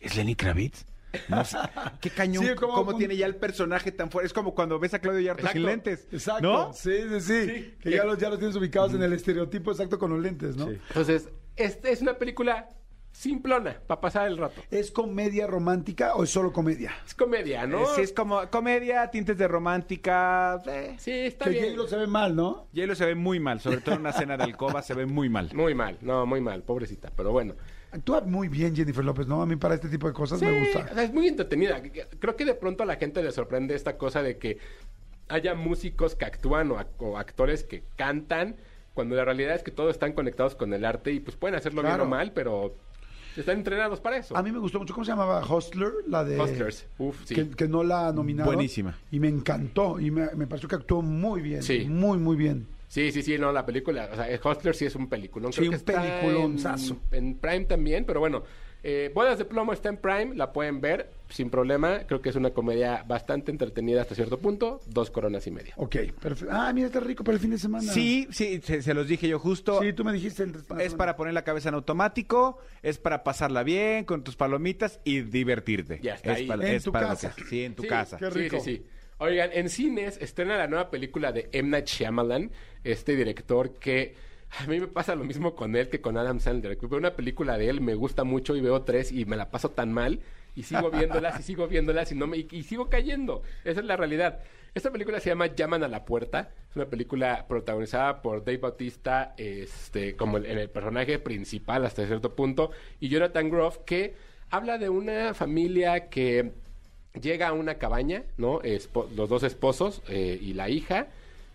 ¿es Lenny Kravitz? No sé, [laughs] qué cañón, Sí, como- cómo como- tiene ya el personaje tan fuerte. Es como cuando ves a Claudio Yarto sin lentes. Exacto. ¿No? Sí, sí, sí. Sí. Que ya los, ya los tienes ubicados en el estereotipo exacto con los lentes, ¿no? Sí. Entonces, este es una película simplona para pasar el rato. ¿Es comedia romántica o es solo comedia? Es comedia, ¿no? Eh, Sí, es como comedia, tintes de romántica. Eh. Sí, está que bien. J-Lo se ve mal, ¿no? J-Lo se ve muy mal, sobre todo en una cena de alcoba se ve muy mal. Muy mal, no, muy mal, pobrecita, pero bueno. Actúa muy bien Jennifer López, ¿no? A mí para este tipo de cosas Sí, me o gusta. sea, es muy entretenida. Creo que de pronto a la gente le sorprende esta cosa de que haya músicos que actúan o, ac- o actores que cantan, cuando la realidad es que todos están conectados con el arte y pues pueden hacerlo Claro. bien o mal, pero están entrenados para eso. A mí me gustó mucho. ¿Cómo se llamaba? Hustler, la de... Hustlers, uf, sí. Que, que no la nominaron. Buenísima. Y me encantó. Y me, me pareció que actuó muy bien. Sí. Muy, muy bien. Sí, sí, sí, no, la película, o sea, Hustler sí es un peliculón. Sí, Creo que un está peliculonzazo. En, en Prime también, pero bueno, eh, Bodas de Plomo está en Prime, la pueden ver sin problema. Creo que es una comedia bastante entretenida hasta cierto punto, dos coronas y media. Ok, perfecto. Ah, mira, está rico para el fin de semana. Sí, sí, se, se los dije yo justo. Sí, tú me dijiste. el- Es para poner la cabeza en automático, es para pasarla bien con tus palomitas y divertirte. Ya está Es ahí. para- En es tu para casa. que- sí, en tu Sí, casa. qué sí, rico. Sí, sí, Oigan, en cines estrena la nueva película de M. Night Shyamalan, este director que [laughs] a mí me pasa lo mismo con él que con Adam Sandler. Veo una película de él, me gusta mucho y veo tres y me la paso tan mal y sigo viéndolas y sigo viéndolas y no me y, sigo cayendo. Esa es la realidad. Esta película se llama Llaman a la puerta. Es una película protagonizada por Dave Bautista, este, como el, el personaje principal hasta cierto punto, y Jonathan Groff, que habla de una familia que llega a una cabaña, ¿no? Los dos esposos eh, y la hija,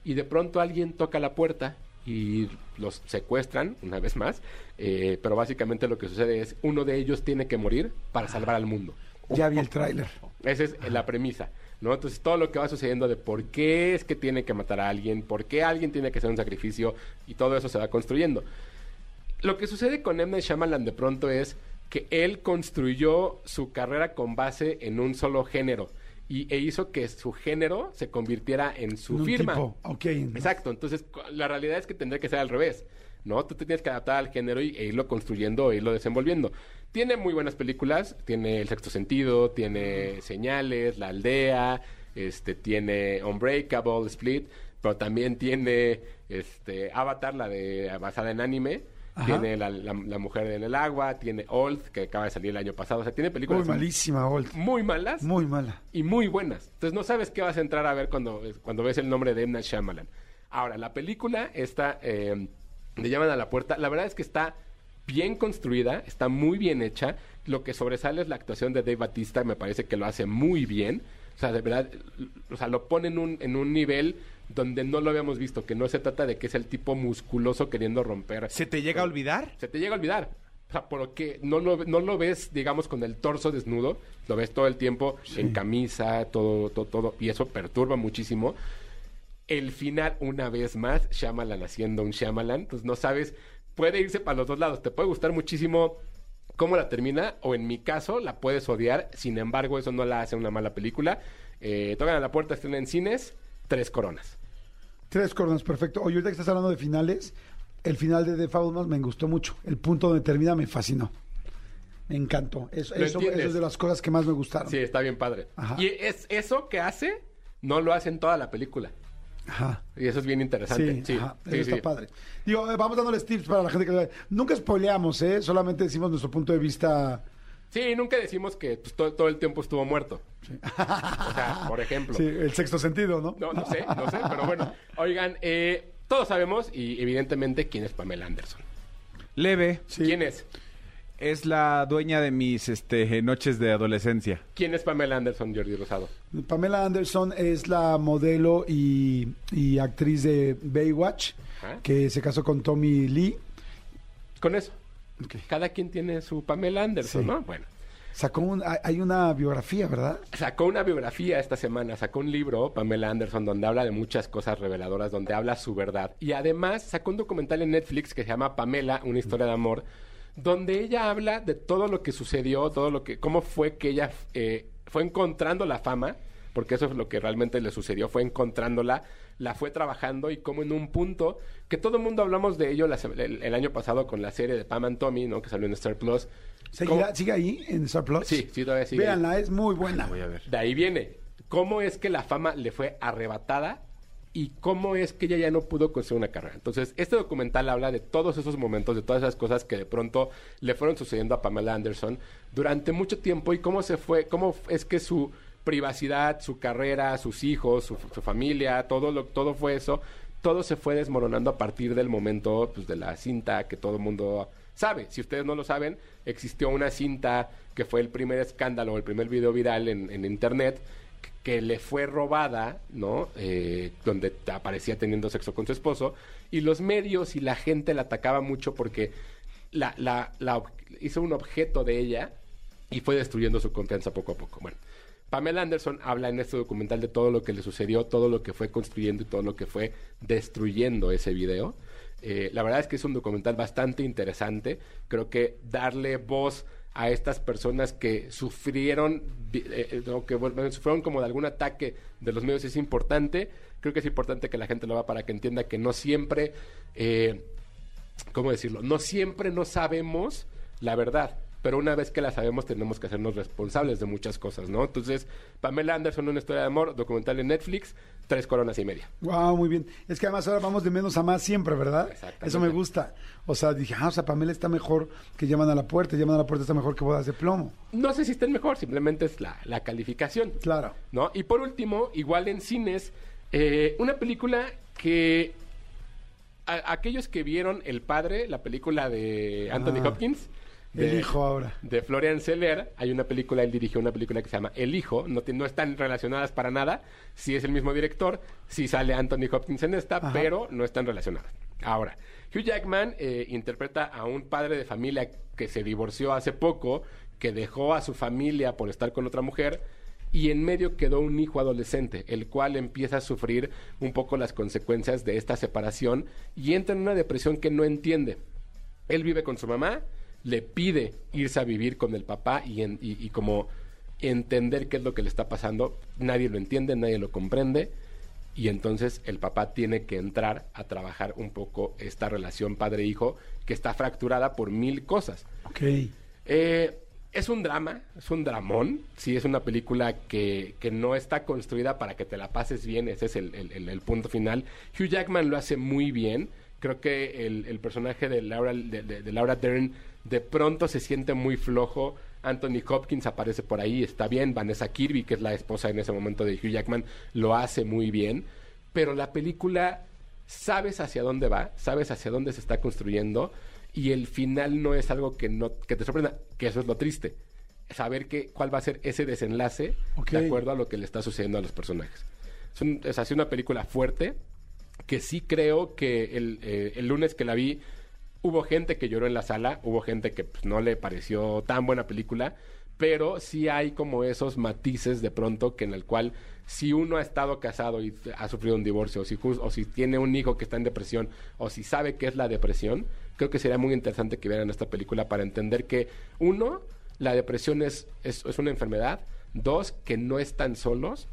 y de pronto alguien toca la puerta y los secuestran una vez más, eh, pero básicamente lo que sucede es uno de ellos tiene que morir para salvar al mundo. Ya vi el tráiler. Esa es la premisa, ¿no? Entonces todo lo que va sucediendo de por qué es que tiene que matar a alguien, por qué alguien tiene que hacer un sacrificio y todo eso se va construyendo. Lo que sucede con M. Shyamalan de pronto es que él construyó su carrera con base en un solo género y, e hizo que su género se convirtiera en su Un firma. tipo. Exacto, entonces la realidad es que tendría que ser al revés, ¿no? Tú te tienes que adaptar al género y, e irlo construyendo e irlo desenvolviendo. Tiene muy buenas películas, tiene El Sexto Sentido, tiene Señales, La Aldea, este, tiene Unbreakable, Split, pero también tiene este, Avatar, la de basada en anime, Ajá. tiene la, la- La Mujer en el Agua, tiene Old, que acaba de salir el año pasado, o sea, tiene películas Muy malísima, Old. muy malas Muy mala. y muy buenas. Entonces no sabes qué vas a entrar a ver cuando, cuando ves el nombre de. Night Shyamalan. Ahora, la película está, eh, le llaman a la puerta, la verdad es que está bien construida, está muy bien hecha. Lo que sobresale es la actuación de Dave Batista, me parece que lo hace muy bien. O sea, de verdad, o sea, lo pone en un, en un nivel donde no lo habíamos visto, que no se trata de que es el tipo musculoso queriendo romper. ¿Se te llega a olvidar? Se te llega a olvidar. O sea, porque no lo, no lo ves, digamos, con el torso desnudo, lo ves todo el tiempo en camisa, todo, todo, todo, y eso perturba muchísimo. El final, una vez más, Shyamalan haciendo un Shyamalan, pues no sabes, puede irse para los dos lados. Te puede gustar muchísimo cómo la termina, o en mi caso, la puedes odiar. Sin embargo, eso no la hace una mala película. Eh, Tocan a la puerta, estén en cines, tres coronas. Tres coronas, perfecto. Oye, ahorita que estás hablando de finales, el final de The Fablemans me gustó mucho. El punto donde termina me fascinó. Me encantó. Eso, ¿Lo eso, eso es de las cosas que más me gustaron. Sí, está bien padre. Ajá. Y es eso que hace, no lo hace en toda la película. Ajá. Y eso es bien interesante. Sí, ajá, sí, eso sí. está padre. Digo, eh, vamos dándoles tips para la gente que... Nunca spoileamos, ¿eh? Solamente decimos nuestro punto de vista... Sí, nunca decimos que pues, todo, todo el tiempo estuvo muerto. O sea, por ejemplo. Sí, el sexto sentido, ¿no? No, no sé, no sé, pero bueno. Oigan, eh, todos sabemos, y evidentemente, quién es Pamela Anderson. Leve. Sí. ¿Quién es? Es la dueña de mis este, noches de adolescencia. ¿Quién es Pamela Anderson, Jordi Rosado? Pamela Anderson es la modelo y, y actriz de Baywatch, Ajá. que se casó con Tommy Lee. Con eso. Cada quien tiene su Pamela Anderson, Sí. ¿no? Bueno. Sacó un, hay- hay una biografía, ¿verdad? Sacó una biografía esta semana, sacó un libro, Pamela Anderson, donde habla de muchas cosas reveladoras, donde habla su verdad. Y además sacó un documental en Netflix que se llama Pamela, una historia de amor, donde ella habla de todo lo que sucedió, todo lo que, cómo fue que ella eh, fue encontrando la fama, porque eso es lo que realmente le sucedió, fue encontrándola, la fue trabajando y como en un punto que todo el mundo hablamos de ello la el, el año pasado con la serie de Pam and Tommy, ¿no? Que salió en Star Plus. ¿Seguirá- ¿Cómo- ¿Sigue ahí en Star Plus? Sí, sí, todavía sigue. Véanla, es muy buena. Voy a ver. De ahí viene. ¿Cómo es que la fama le fue arrebatada y cómo es que ella ya no pudo construir una carrera? Entonces, este documental habla de todos esos momentos, de todas esas cosas que de pronto le fueron sucediendo a Pamela Anderson durante mucho tiempo y cómo se fue, cómo es que su privacidad, su carrera, sus hijos, su, familia, todo lo, todo fue eso, todo se fue desmoronando a partir del momento pues, de la cinta que todo el mundo sabe. Si ustedes no lo saben, existió una cinta que fue el primer escándalo, el primer video viral en, en internet que le fue robada, ¿no? Eh, donde aparecía teniendo sexo con su esposo y los medios y la gente la atacaba mucho porque la, la, la hizo un objeto de ella y fue destruyendo su confianza poco a poco. Bueno, Pamela Anderson habla en este documental de todo lo que le sucedió, todo lo que fue construyendo y todo lo que fue destruyendo ese video. Eh, la verdad es que es un documental bastante interesante. Creo que darle voz a estas personas que sufrieron, eh, eh, que sufrieron como de algún ataque de los medios es importante. Creo que es importante que la gente lo vea para que entienda que no siempre, eh, ¿cómo decirlo? No siempre no sabemos la verdad. Pero una vez que la sabemos, tenemos que hacernos responsables de muchas cosas, ¿no? Entonces, Pamela Anderson, una historia de amor, documental en Netflix, tres coronas y media. Wow, muy bien. Es que además ahora vamos de menos a más siempre, ¿verdad? Eso me gusta. O sea, dije, ah, o sea, Pamela está mejor que llaman a la puerta, llaman a la puerta está mejor que bodas de plomo. No sé si estén mejor, simplemente es la, la calificación. Claro. ¿no? Y por último, igual en cines, eh, una película que a- aquellos que vieron El Padre, la película de Anthony Ah, Hopkins, El de- hijo ahora. de Florian Seller, hay una película, él dirigió una película que se llama El Hijo, no, no están relacionadas para nada, sí es el mismo director, sí sale Anthony Hopkins en esta, Ajá. pero no están relacionadas. Ahora, Hugh Jackman eh, interpreta a un padre de familia que se divorció hace poco, que dejó a su familia por estar con otra mujer, y en medio quedó un hijo adolescente, el cual empieza a sufrir un poco las consecuencias de esta separación y entra en una depresión que no entiende. Él vive con su mamá, le pide irse a vivir con el papá y, en- y- y como entender qué es lo que le está pasando. Nadie lo entiende, nadie lo comprende. Y entonces el papá tiene que entrar a trabajar un poco esta relación padre-hijo que está fracturada por mil cosas. Ok. Eh, es un drama, es un dramón. Sí, es una película que, que no está construida para que te la pases bien. Ese es el, el- el- punto final. Hugh Jackman lo hace muy bien. Creo que el, el personaje de Laura, de, de- de Laura Dern de pronto se siente muy flojo. Anthony Hopkins aparece por ahí, está bien. Vanessa Kirby, que es la esposa en ese momento de Hugh Jackman, lo hace muy bien. Pero la película sabes hacia dónde va, sabes hacia dónde se está construyendo y el final no es algo que no que te sorprenda, que eso es lo triste. Saber que, cuál va a ser ese desenlace de acuerdo a lo que le está sucediendo a los personajes. Es, un- es así una película fuerte que sí creo que el, eh, el lunes que la vi hubo gente que lloró en la sala, hubo gente que pues, no le pareció tan buena película, pero sí hay como esos matices de pronto que en el cual si uno ha estado casado y ha sufrido un divorcio, o si, jus- o si tiene un hijo que está en depresión, o si sabe qué es la depresión, creo que sería muy interesante que vieran esta película para entender que, uno, la depresión es, es, es una enfermedad, dos, que no están solos,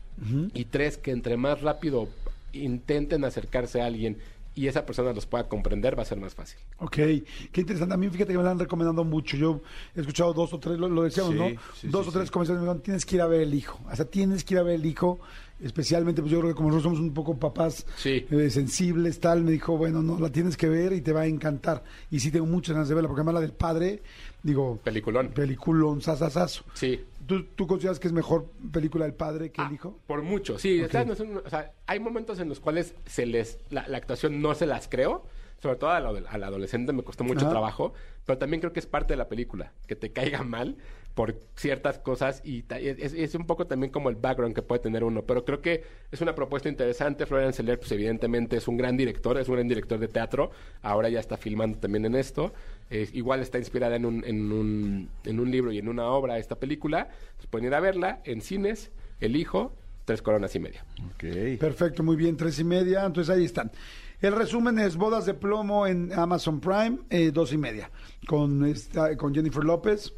y tres, que entre más rápido intenten acercarse a alguien y esa persona los pueda comprender, va a ser más fácil. Ok, qué interesante. A mí fíjate que me la han recomendado mucho. Yo he escuchado dos o tres, lo, lo decíamos, Sí, ¿no? sí, dos sí, o tres comerciales me dijeron, tienes que ir a ver el hijo. O sea, tienes que ir a ver el hijo. Especialmente, pues yo creo que como nosotros somos un poco papás eh, sensibles, tal, me dijo, bueno, no, la tienes que ver y te va a encantar. Y sí tengo muchas ganas de verla, porque además la del padre, digo, Peliculón. peliculón, sasasazo. Sí. ¿Tú, ¿Tú consideras que es mejor película del padre que Ah, el hijo? Por mucho, sí. Ok. estas no son- o sea, hay momentos en los cuales se les la, la actuación no se las creo. Sobre todo a la, al adolescente me costó mucho Ajá. trabajo. Pero también creo que es parte de la película. Que te caiga mal por ciertas cosas. Y ta- es, es un poco también como el background que puede tener uno. Pero creo que es una propuesta interesante. Florian Seller, pues evidentemente es un gran director. Es un gran director de teatro. Ahora ya está filmando también en esto. Eh, igual está inspirada en un, en, un, en un libro y en una obra esta película. Pues pueden ir a verla en cines. El hijo, tres coronas y media. Ok. Perfecto, muy bien, tres y media. Entonces ahí están. El resumen es Bodas de Plomo en Amazon Prime, eh, dos y media, con, esta, con Jennifer López.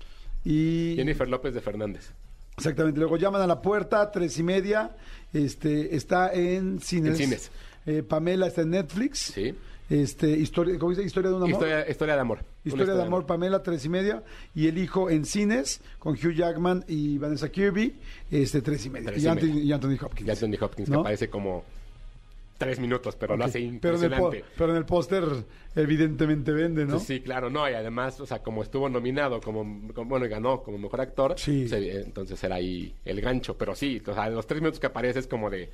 Y Jennifer López de Fernández. exactamente, luego llaman a la puerta, tres y media. Este está en cines. En cines. Eh, Pamela está en Netflix. Sí. Este, historia, ¿cómo dice? Historia de un amor. Historia, historia de amor. Una Historia de amor, Pamela, tres y media. Y El Hijo en cines, con Hugh Jackman y Vanessa Kirby, este, tres y media. Tres y, y Anthony, media. y Anthony Hopkins. Y Anthony Hopkins, ¿No? que aparece como tres minutos, pero lo Ok. hace impresionante. pero en el póster, evidentemente vende, ¿no? Sí, claro, no, y además, o sea, como estuvo nominado, como, como- bueno, y ganó como mejor actor, Sí. pues, eh, entonces era ahí el gancho, pero sí, o sea, los tres minutos que aparece es como de...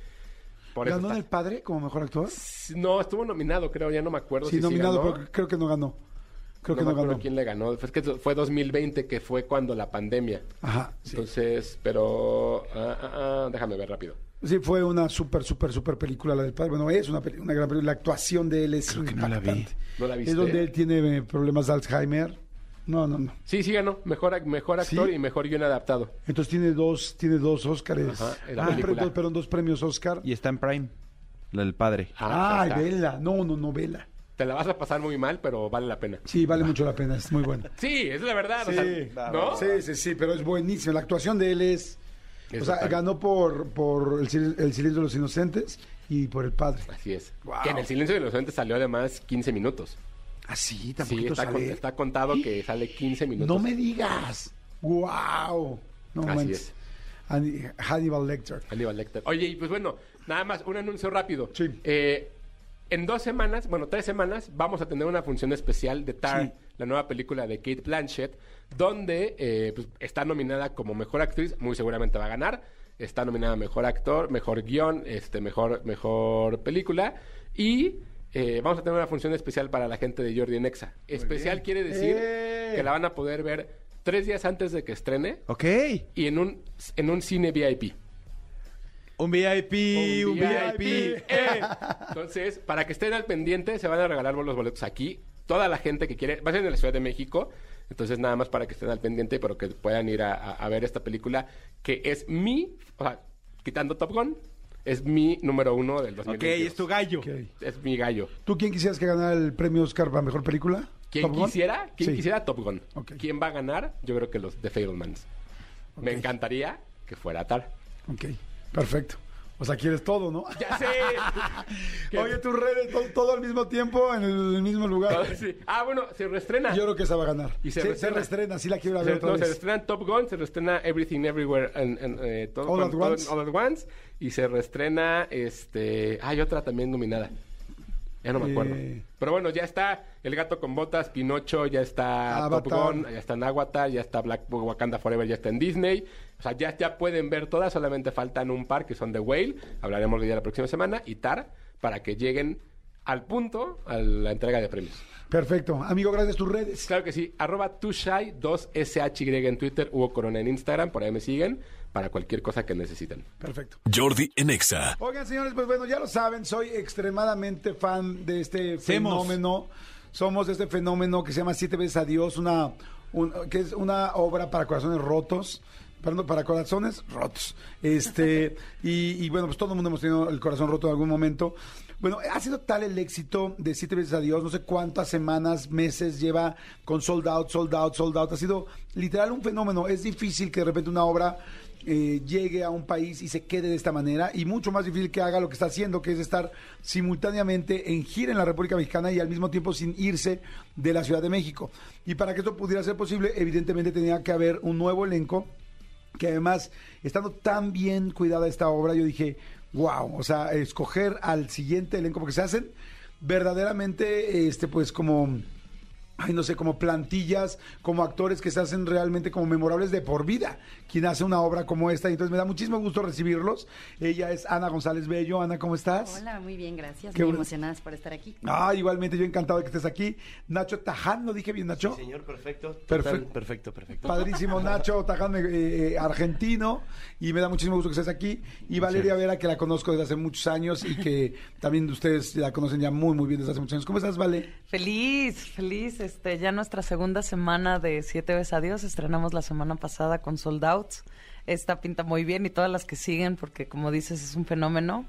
Por ¿Ganó el padre como mejor actor? No, estuvo nominado, creo, ya no me acuerdo Sí, si nominado, ganó. pero creo que no ganó. Creo no que me no acuerdo ganó. quién le ganó. Es que fue 2020, que fue cuando la pandemia. Ajá, sí. Entonces, pero... ah, ah, ah, déjame ver rápido. Sí, fue una súper, súper, súper película la del padre. Bueno, es una, una gran película. La actuación de él es Creo que no la vi. impactante. ¿No la viste? Es donde él tiene eh, problemas de Alzheimer. No, no, no. Sí, sí ganó. Mejor, mejor ¿Sí? actor y mejor guion adaptado. Entonces tiene dos, tiene dos Óscares. Ajá, Ah, película. dos premios Óscar. Y está en Prime. La del padre. Ah, Ay, está. vela. No, no, no, vela. Te la vas a pasar muy mal, pero vale la pena. Sí, vale mucho la pena. Es muy buena. [laughs] Sí, es la verdad. o Sí, sea, ¿no? Sí, sí, sí, pero es buenísimo. La actuación de él es... O sea, ganó por, por el, sil- el Silencio de los Inocentes y por el padre. Así es. Wow. Que en el silencio de los inocentes salió además 15 minutos. Ah, sí, Sí, tampoco está, con- está contado que sale 15 minutos. No me digas. Wow. No Así manches. es. Ani- Hannibal Lecter. Aníbal Lecter. Oye, y pues bueno, nada más, un anuncio rápido. Sí. Eh, en dos semanas, bueno, tres semanas, vamos a tener una función especial de Tar, Sí. La nueva película de Kate Blanchett, donde eh, pues, está nominada como mejor actriz, muy seguramente va a ganar. Está nominada a mejor actor, mejor guion, este, mejor, mejor película. Y eh, vamos a tener una función especial para la gente de Jordi Nexa. Especial quiere decir ¡Eh! que la van a poder ver tres días antes de que estrene Ok. y en un, en un cine VIP. Un VIP, un, VIP. ¡Eh! Entonces, para que estén al pendiente, se van a regalar los boletos aquí. Toda la gente que quiere, va a ser en la Ciudad de México. Entonces, nada más para que estén al pendiente, pero que puedan ir a, a- a ver esta película, que es mi, o sea, quitando Top Gun, es mi número uno del Ok, 2022. es tu gallo. Ok. Es mi gallo. ¿Tú quién quisieras que ganara el premio Oscar para mejor película? ¿Quién ¿Top Gun? quisiera? ¿Quién Sí. quisiera Top Gun? Ok. ¿Quién va a ganar? Yo creo que los The Fablemans. Me Ok. encantaría que fuera Tar. Ok, perfecto. O sea, quieres todo, ¿no? ¡Ya sé! [laughs] Oye, tus redes, todo, todo al mismo tiempo, en el, mismo lugar. Sí. Ah, bueno, se reestrena. Yo creo que esa va a ganar. Y se se, reestrena. reestrena, sí la quiero Se, ver otra no, se vez. reestrena Top Gun, se reestrena Everything Everywhere and, and, eh, todo, All at todo- Once. All at Once, y se reestrena este hay otra también nominada ya no me acuerdo Eh. pero bueno ya está El Gato con Botas Pinocho ya está Top Avatar. Gun ya está en Avatar ya está Black Wakanda Forever ya está en Disney o sea ya, ya pueden ver todas solamente faltan un par que son The Whale hablaremos de ella la próxima semana y Tar para que lleguen al punto a la entrega de premios Perfecto. Amigo, gracias tus redes. Claro que sí. Arroba tushai 2SHY en Twitter, Hugo Corona en Instagram. Por ahí me siguen para cualquier cosa que necesiten. Perfecto. Jordi en Exa. Oigan, señores, pues bueno, ya lo saben, soy extremadamente fan de este Semos. fenómeno. Somos de este fenómeno que se llama Siete veces a Dios, una, un- que es una obra para corazones rotos. para, para corazones rotos. Este, [laughs] y, y bueno, pues todo el mundo hemos tenido el corazón roto en algún momento. Bueno, ha sido tal el éxito de Siete veces a Dios, no sé cuántas semanas, meses lleva con sold out, sold out, sold out. Ha sido literal un fenómeno. Es difícil que de repente una obra eh, llegue a un país y se quede de esta manera y mucho más difícil que haga lo que está haciendo, que es estar simultáneamente en gira en la República Mexicana y al mismo tiempo sin irse de la Ciudad de México. Y para que esto pudiera ser posible, evidentemente tenía que haber un nuevo elenco que además, estando tan bien cuidada esta obra, yo dije, wow, o sea, escoger al siguiente elenco, porque se hacen verdaderamente, este, pues como ay, no sé, como plantillas, como actores que se hacen realmente como memorables de por vida, quien hace una obra como esta. Y entonces me da muchísimo gusto recibirlos. Ella es Ana González Bello. Ana, ¿cómo estás? Hola, muy bien, gracias. Qué muy bueno. emocionadas por estar aquí. Ah, igualmente, yo encantado de que estés aquí. Nacho Taján, ¿lo dije bien, Nacho? Sí, señor, perfecto. Perfecto. Total, perfecto, perfecto. Padrísimo, Nacho Taján, eh, eh, argentino, y me da muchísimo gusto que estés aquí. Y Valeria Vera, que la conozco desde hace muchos años y que también ustedes la conocen ya muy, muy bien desde hace muchos años. ¿Cómo estás, Vale? Feliz, feliz. Este, ya nuestra segunda semana de Siete veces a Dios. Estrenamos la semana pasada con Sold Outs. Esta pinta muy bien y todas las que siguen, porque como dices, es un fenómeno.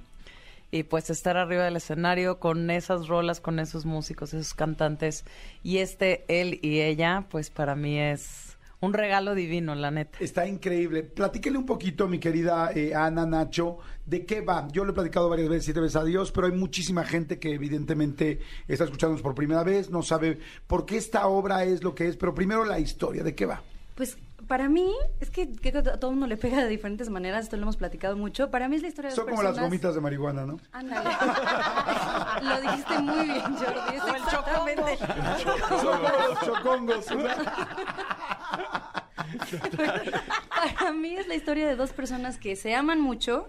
Y pues estar arriba del escenario con esas rolas, con esos músicos, esos cantantes. Y este, él y ella, pues para mí es un regalo divino, la neta. Está increíble. Platíquele un poquito, mi querida eh, Ana, Nacho, de qué va. Yo lo he platicado varias veces, siete veces a Dios, pero hay muchísima gente que evidentemente está escuchándonos por primera vez, no sabe por qué esta obra es lo que es, pero primero la historia, ¿de qué va? Pues para mí, es que, que a todo mundo le pega de diferentes maneras, esto lo hemos platicado mucho. Para mí es la historia de Son como las gomitas de marihuana, ¿no? Ándale. [laughs] lo dijiste muy bien, Jordi. Es O el exactamente. Son como los chocongos. Para mí es la historia de dos personas que se aman mucho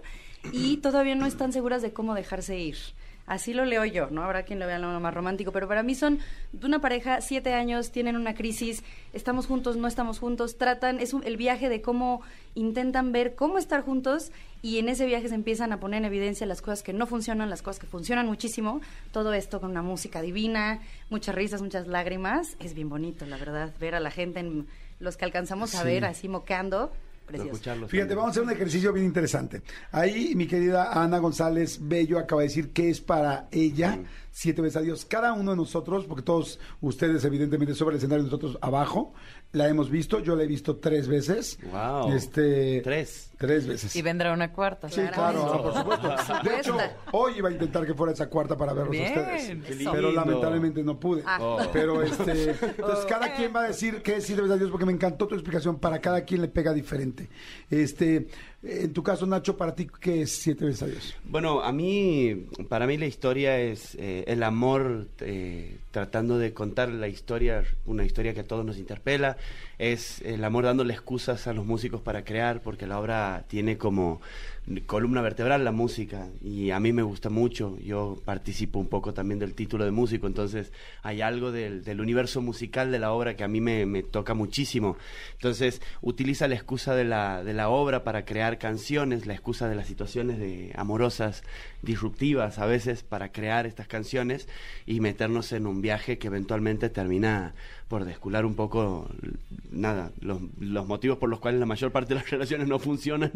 y todavía no están seguras de cómo dejarse ir. Así lo leo yo, ¿no? Habrá quien lo vea lo más romántico, pero para mí son una pareja, siete años, tienen una crisis, estamos juntos, no estamos juntos, tratan, es un- el viaje de cómo intentan ver cómo estar juntos y en ese viaje se empiezan a poner en evidencia las cosas que no funcionan, las cosas que funcionan muchísimo, todo esto con una música divina, muchas risas, muchas lágrimas, es bien bonito, la verdad, ver a la gente, en, los que alcanzamos a Sí. ver así moqueando, precioso. Escucharlos Fíjate, vamos a hacer un ejercicio bien interesante. Ahí mi querida Ana González Bello acaba de decir que es para ella siete veces a Dios. Cada uno de nosotros, porque todos ustedes evidentemente sobre el escenario, nosotros abajo, la hemos visto. Yo la he visto tres veces. Wow. Este, Tres. Tres veces. Y vendrá una cuarta. Sí, claro, por supuesto. De hecho, hoy iba a intentar que fuera esa cuarta para verlos a ustedes. Pero lamentablemente no pude. Ah. Oh. Pero este, entonces cada quien va a decir qué es siete veces a Dios porque me encantó tu explicación. Para cada quien le pega diferente. Este, en tu caso, Nacho, para ti, ¿qué es siete veces? Bueno, a mí, para mí la historia es eh, el amor eh, tratando de contar la historia, una historia que a todos nos interpela, es el amor dándole excusas a los músicos para crear, porque la obra tiene como columna vertebral la música y a mí me gusta mucho, yo participo un poco también del título de músico, entonces hay algo del, del universo musical de la obra que a mí me, me toca muchísimo. Entonces utiliza la excusa de la, de la obra para crear canciones, la excusa de las situaciones de, amorosas disruptivas a veces para crear estas canciones y meternos en un viaje que eventualmente termina por descular un poco nada los, los motivos por los cuales la mayor parte de las [laughs] relaciones no funcionan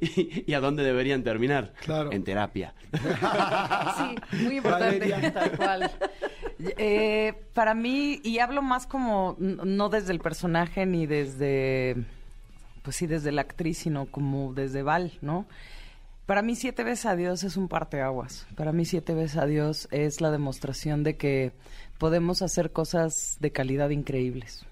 y, y a dónde deberían terminar Claro. en terapia [laughs] Sí, muy importante. Valeria. Tal cual. [laughs] Eh, para mí, y hablo más como, no desde el personaje ni desde, pues sí, desde la actriz, sino como desde Val, ¿no? Para mí, Siete veces a Dios es un parteaguas. Para mí, Siete veces a Dios es la demostración de que podemos hacer cosas de calidad increíbles.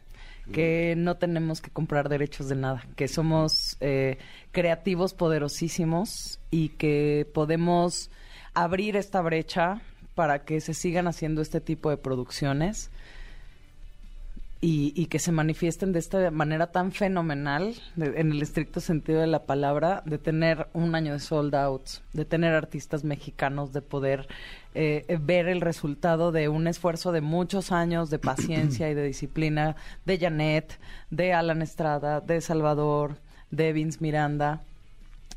Que no tenemos que comprar derechos de nada, que somos eh, creativos poderosísimos y que podemos abrir esta brecha para que se sigan haciendo este tipo de producciones y, y que se manifiesten de esta manera tan fenomenal, de- en el estricto sentido de la palabra, de tener un año de sold outs, de tener artistas mexicanos, de poder eh, ver el resultado de un esfuerzo de muchos años de paciencia y de disciplina de Janet, de Alan Estrada, de Salvador, de Vince Miranda.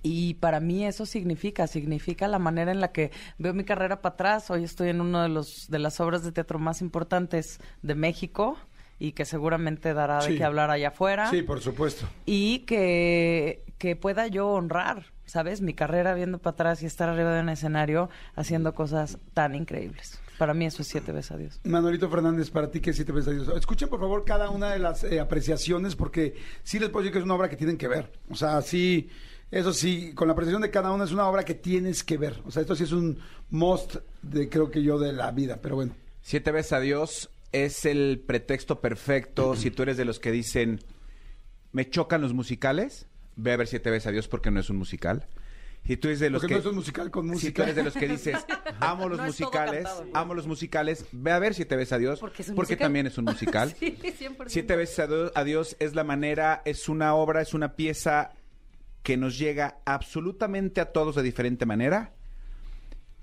Y para mí eso significa, significa la manera en la que veo mi carrera para atrás. Hoy estoy en una de los de las obras de teatro más importantes de México y que seguramente dará de qué hablar allá afuera. Sí, por supuesto. y que, que pueda yo honrar, ¿sabes? Mi carrera viendo para atrás y estar arriba de un escenario haciendo cosas tan increíbles. Para mí eso es siete veces a Dios. Manuelito Fernández, para ti, que siete veces a Dios? Escuchen, por favor, cada una de las eh, apreciaciones, porque sí les puedo decir que es una obra que tienen que ver. O sea, sí, eso sí, con la apreciación de cada una es una obra que tienes que ver. O sea, esto sí es un must, de, creo que yo, de la vida. Pero bueno, Siete veces a Dios es el pretexto perfecto. si tú eres de los que dicen, me chocan los musicales, ve a ver siete veces a Dios porque no es un musical. Si tú eres de los porque que... no es un musical con Si tú música. eres de los que dices, [laughs] amo los No musicales, cantado. amo los musicales, ve a ver Siete veces a Dios, Porque es un porque musical. también es un musical. [laughs] Sí, 100%. Siete veces a Dios es la manera, es una obra, es una pieza que nos llega absolutamente a todos de diferente manera.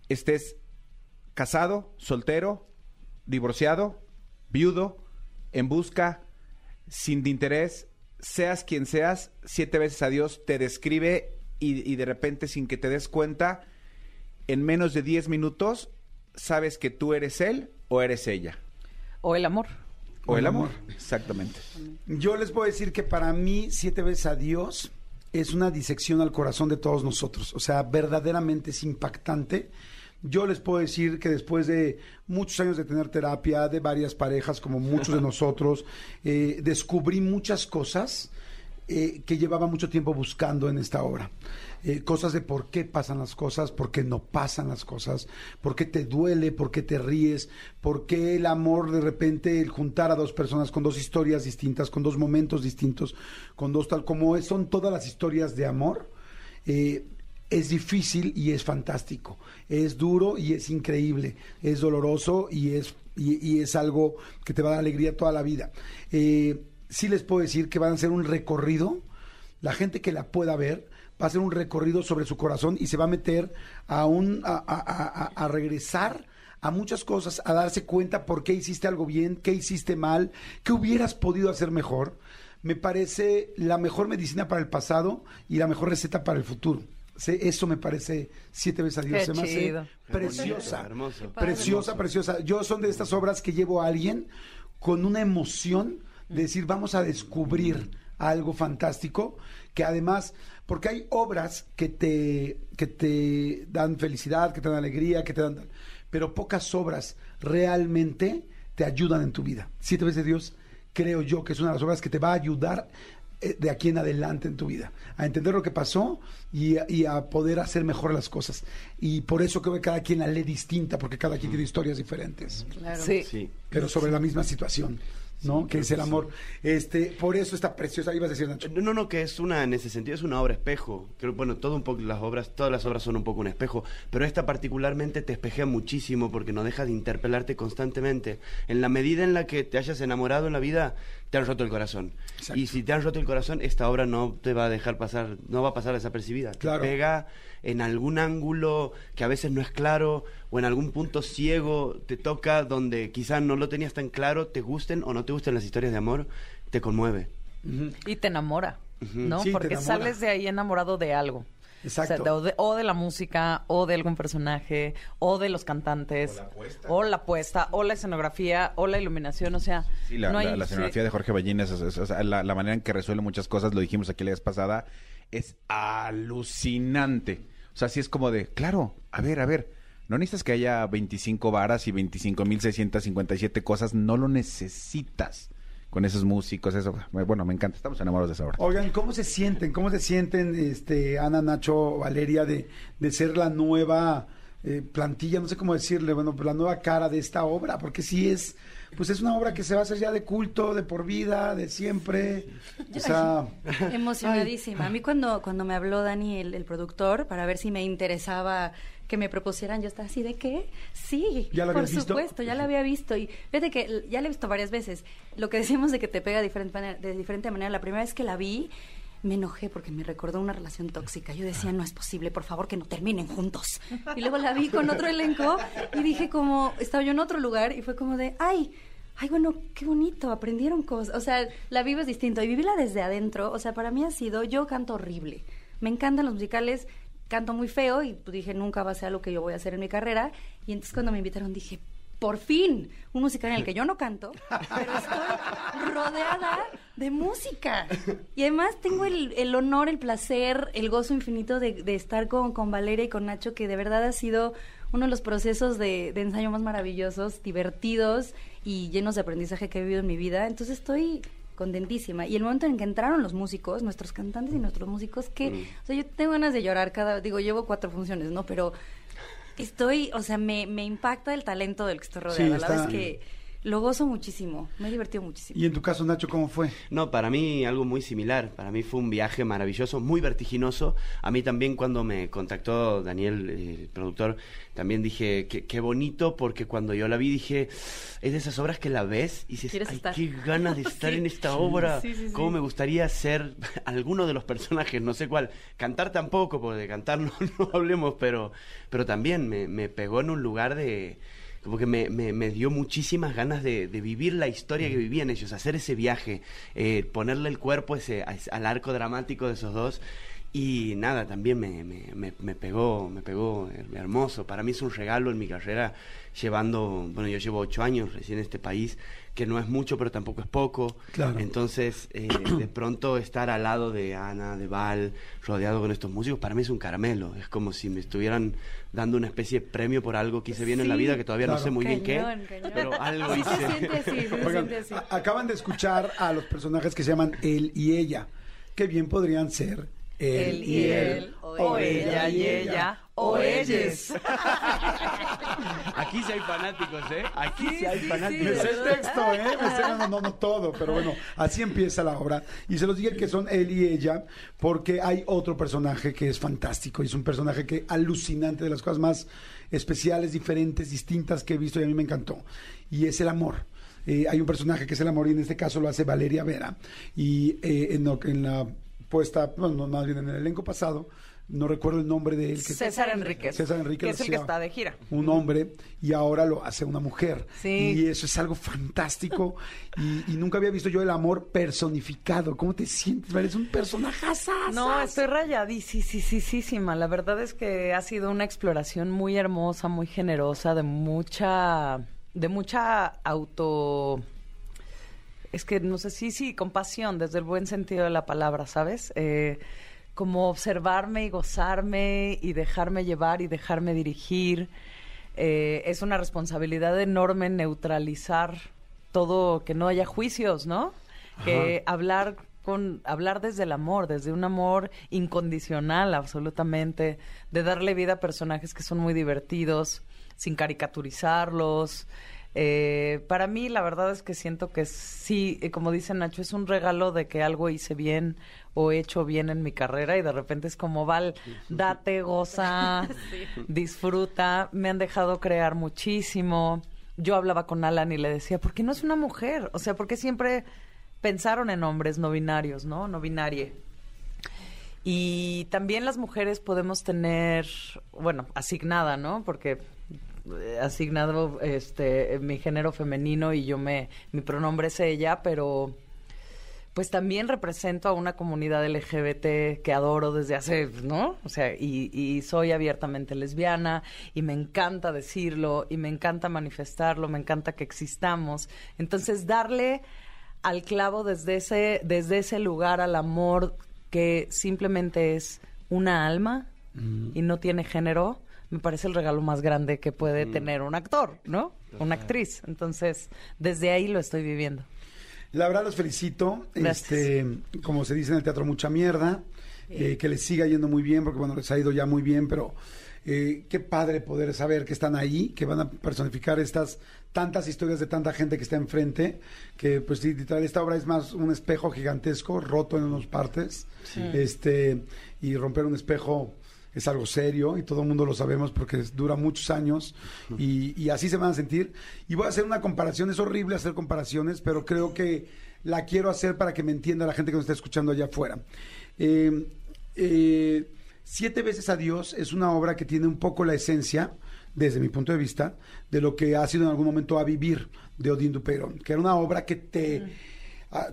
Estés casado, soltero, divorciado, viudo, en busca, sin de interés, seas quien seas, siete veces a Dios te describe y, y de repente sin que te des cuenta, en menos de 10 minutos, sabes que tú eres él o eres ella. O el amor. O el el amor. amor. Exactamente. Yo les puedo decir que para mí, siete veces a Dios es una disección al corazón de todos nosotros. O sea, verdaderamente es impactante. Yo les puedo decir que después de muchos años de tener terapia, de varias parejas, como muchos de [laughs] nosotros, eh, descubrí muchas cosas eh, que llevaba mucho tiempo buscando en esta obra. Eh, cosas de por qué pasan las cosas, por qué no pasan las cosas, por qué te duele, por qué te ríes, por qué el amor de repente, el juntar a dos personas con dos historias distintas, con dos momentos distintos, con dos tal, como es- son todas las historias de amor. eh, es difícil y es fantástico. Es duro y es increíble. Es doloroso y es, y, es algo que te va a dar alegría toda la vida. Eh, sí les puedo decir que van a hacer un recorrido. La gente que la pueda ver va a hacer un recorrido sobre su corazón y se va a meter a, un, a- a regresar a muchas cosas, a darse cuenta por qué hiciste algo bien, qué hiciste mal, qué hubieras podido hacer mejor. Me parece la mejor medicina para el pasado y la mejor receta para el futuro. Se- Eso me parece siete veces a Dios. Qué Se me hace preciosa. Preciosa, preciosa. Yo son de estas obras que llevo a alguien con una emoción de decir, vamos a descubrir algo fantástico, que además, porque hay obras que te, que te dan felicidad, que te dan alegría, que te dan... Pero pocas obras realmente te ayudan en tu vida. Siete veces Dios, creo yo que es una de las obras que te va a ayudar de aquí en adelante en tu vida, a entender lo que pasó y a, y a poder hacer mejor las cosas. Y por eso creo que cada quien la lee distinta, porque cada quien tiene historias diferentes, Claro. Sí. Sí. pero sobre la misma situación, ¿no? que es el amor. Este, por eso está preciosa, ibas a decir Nacho. No, no, que es una, en ese sentido, es una obra espejo. Creo, bueno, todo un poco, las obras, todas las obras son un poco un espejo, pero esta particularmente te espejea muchísimo porque no deja de interpelarte constantemente. En la medida en la que te hayas enamorado en la vida, te han roto el corazón. Exacto. Y si te han roto el corazón, esta obra no te va a dejar pasar, no va a pasar desapercibida. Claro. Te pega en algún ángulo que a veces no es claro o en algún punto ciego te toca donde quizás no lo tenías tan claro, te gusten o no te gusten las historias de amor, te conmueve. Y te enamora, ¿no? Sí, Porque enamora. sales de ahí enamorado de algo. Exacto. O, sea, de- o de, o de la música, o de algún personaje, o de los cantantes, o la puesta, o la escenografía, o la iluminación, o sea, Sí, la, no hay- la- la escenografía de Jorge Ballines, es- es- o sea, la, la manera en que resuelve muchas cosas, lo dijimos aquí la vez pasada, es alucinante. O sea, sí es como de, claro, a ver, a ver, no necesitas que haya 25 varas y 25.657 cosas, no lo necesitas con esos músicos, eso. Bueno, me encanta, estamos enamorados de esa obra. Oigan, ¿cómo se sienten? ¿Cómo se sienten, este, Ana, Nacho, Valeria, de, de ser la nueva eh, plantilla, no sé cómo decirle, bueno, pues la nueva cara de esta obra? Porque sí es, pues es una obra que se va a hacer ya de culto, de por vida, de siempre. O sea, [laughs] Emocionadísima. A mí cuando, cuando me habló Dani, el, el productor, para ver si me interesaba que me propusieran, yo estaba así de qué? Sí, ¿Ya la por visto? supuesto, ya la había visto. Y fíjate que ya la he visto varias veces. Lo que decimos de que te pega de diferente manera, de diferente manera, la primera vez que la vi, me enojé porque me recordó una relación tóxica. Yo decía, no es posible, por favor, que no terminen juntos. Y luego la vi con otro elenco y dije como, estaba yo en otro lugar y fue como de, ay, ay, bueno, qué bonito, aprendieron cosas. O sea, la vives distinto y vivirla desde adentro, o sea, para mí ha sido, yo canto horrible. Me encantan los musicales, canto muy feo y dije, nunca va a ser algo que yo voy a hacer en mi carrera. Y entonces cuando me invitaron dije, por fin, un musical en el que yo no canto, pero estoy rodeada de música. Y además tengo el, el honor, el placer, el gozo infinito de, de estar con, con Valeria y con Nacho, que de verdad ha sido uno de los procesos de, de ensayo más maravillosos, divertidos y llenos de aprendizaje que he vivido en mi vida. Entonces estoy contentísima. Y el momento en que entraron los músicos, nuestros cantantes y nuestros músicos, que, o sea, yo tengo ganas de llorar cada, digo, llevo cuatro funciones, ¿no? Pero estoy, o sea, me, me impacta el talento del que estoy rodeada. Sí, la está- verdad es que lo gozo muchísimo, me he divertido muchísimo. Y en tu caso, Nacho, ¿cómo fue? No, para mí algo muy similar. Para mí fue un viaje maravilloso, muy vertiginoso. A mí también cuando me contactó Daniel, el productor, también dije, qué, qué bonito, porque cuando yo la vi dije, es de esas obras que la ves y dices, Quieres ay, estar". qué ganas de [laughs] estar Sí. en esta obra. Sí, sí, sí. Cómo me gustaría ser [laughs] alguno de los personajes, no sé cuál. Cantar tampoco, porque de cantar [laughs] no, no hablemos, pero, pero también me, me pegó en un lugar de como que me, me, me dio muchísimas ganas de, de vivir la historia que vivían ellos, hacer ese viaje, eh, ponerle el cuerpo ese, al arco dramático de esos dos. Y nada, también me, me, me, me pegó, me pegó her- hermoso. Para mí es un regalo en mi carrera, llevando, bueno, yo llevo ocho años recién en este país, que no es mucho, pero tampoco es poco. Claro. Entonces, eh, [clears throat] de pronto estar al lado de Ana, de Val, rodeado con estos músicos, para mí es un caramelo. Es como si me estuvieran dando una especie de premio por algo que hice bien en la vida, que todavía no sé muy bien qué, cañón. pero algo Sí hice. se siente así, sí se Oigan, siente así. a- acaban de escuchar a los personajes que se llaman él y ella. Qué bien podrían ser él, Él y él, o ella y ella, o ellos. [laughs] Aquí sí hay fanáticos, ¿eh? Aquí sí, Sí, hay fanáticos. Sí, sé el texto, ¿eh? Me no, no todo, pero bueno, así empieza la obra. Y se los dije que son él y ella, porque hay otro personaje que es fantástico, y es un personaje que alucinante, de las cosas más especiales, diferentes, distintas que he visto, y a mí me encantó. Y es el amor. Eh, hay un personaje que es el amor, y en este caso lo hace Valeria Vera. Y eh, en, lo- en la puesta, bueno, no, más bien en el elenco pasado, no recuerdo el nombre de él. Que César Enríquez. César Enríquez Que es el que está de gira. un hombre y ahora lo hace una mujer. Sí. Y eso es algo fantástico [laughs] y, y nunca había visto yo el amor personificado. ¿Cómo te sientes? Eres un personaje. No, estoy rayadísima. La verdad es que ha sido una exploración muy hermosa, muy generosa, de mucha, de mucha auto. Es que no sé, sí, sí, compasión, desde el buen sentido de la palabra, ¿sabes? Eh, como observarme y gozarme y dejarme llevar y dejarme dirigir. Eh, es una responsabilidad enorme neutralizar todo, que no haya juicios, ¿no? Que hablar con hablar desde el amor, desde un amor incondicional, absolutamente, de darle vida a personajes que son muy divertidos, sin caricaturizarlos. Eh, para mí, la verdad es que siento que sí, eh, como dice Nacho, es un regalo de que algo hice bien o he hecho bien en mi carrera y de repente es como, Val, date, goza, [laughs] disfruta. Me han dejado crear muchísimo. Yo hablaba con Alan y le decía, ¿por qué no es una mujer? O sea, ¿por qué siempre pensaron en hombres no binarios, ¿no? No binarie. Y también las mujeres podemos tener, bueno, asignada, ¿no? Porque asignado este mi género femenino y yo me mi pronombre es ella, pero pues también represento a una comunidad LGBT que adoro desde hace, ¿no? O sea, y, y soy abiertamente lesbiana y me encanta decirlo y me encanta manifestarlo, me encanta que existamos. Entonces, darle al clavo desde ese, desde ese lugar al amor que simplemente es una alma y no tiene género, me parece el regalo más grande que puede tener un actor, ¿no? Una actriz. Entonces, desde ahí lo estoy viviendo. La verdad los felicito. Gracias. Este, como se dice en el teatro, mucha mierda. eh, que les siga yendo muy bien, porque bueno, les ha ido ya muy bien, pero eh, qué padre poder saber que están ahí, que van a personificar estas tantas historias de tanta gente que está enfrente, que pues sí, literal, esta obra es más un espejo gigantesco, roto en unas partes, este, y romper un espejo es algo serio y todo el mundo lo sabemos porque dura muchos años y, y así se van a sentir. Y voy a hacer una comparación, es horrible hacer comparaciones, pero creo que la quiero hacer para que me entienda la gente que nos está escuchando allá afuera. Eh, eh, Siete veces a Dios es una obra que tiene un poco la esencia, desde mi punto de vista, de lo que ha sido en algún momento A Vivir de Odín Dupeirón, que era una obra que te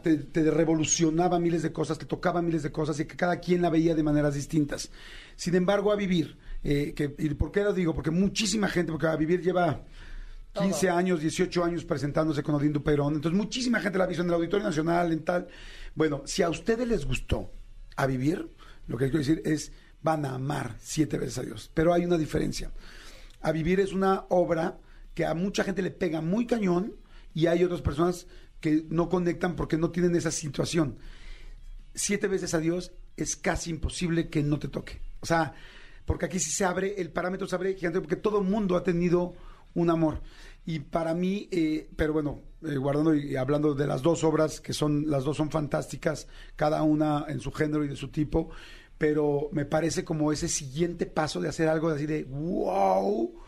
te, te revolucionaba miles de cosas, te tocaba miles de cosas y que cada quien la veía de maneras distintas. Sin embargo, a vivir, eh, que, ¿y por qué lo digo? Porque muchísima gente, porque a vivir lleva 15 años, 18 años presentándose con Odín Duperón. Entonces, muchísima gente la ha visto en el Auditorio Nacional, en tal. Bueno, si a ustedes les gustó a vivir, lo que quiero decir es, van a amar siete veces a Dios. Pero hay una diferencia. A vivir es una obra que a mucha gente le pega muy cañón y hay otras personas que no conectan porque no tienen esa situación. Siete veces a Dios es casi imposible que no te toque. O sea, porque aquí sí se abre, el parámetro se abre gigante porque todo el mundo ha tenido un amor. Y para mí, eh, pero bueno, eh, guardando y hablando de las dos obras, que son, las dos son fantásticas, cada una en su género y de su tipo, pero me parece como ese siguiente paso de hacer algo así de wow,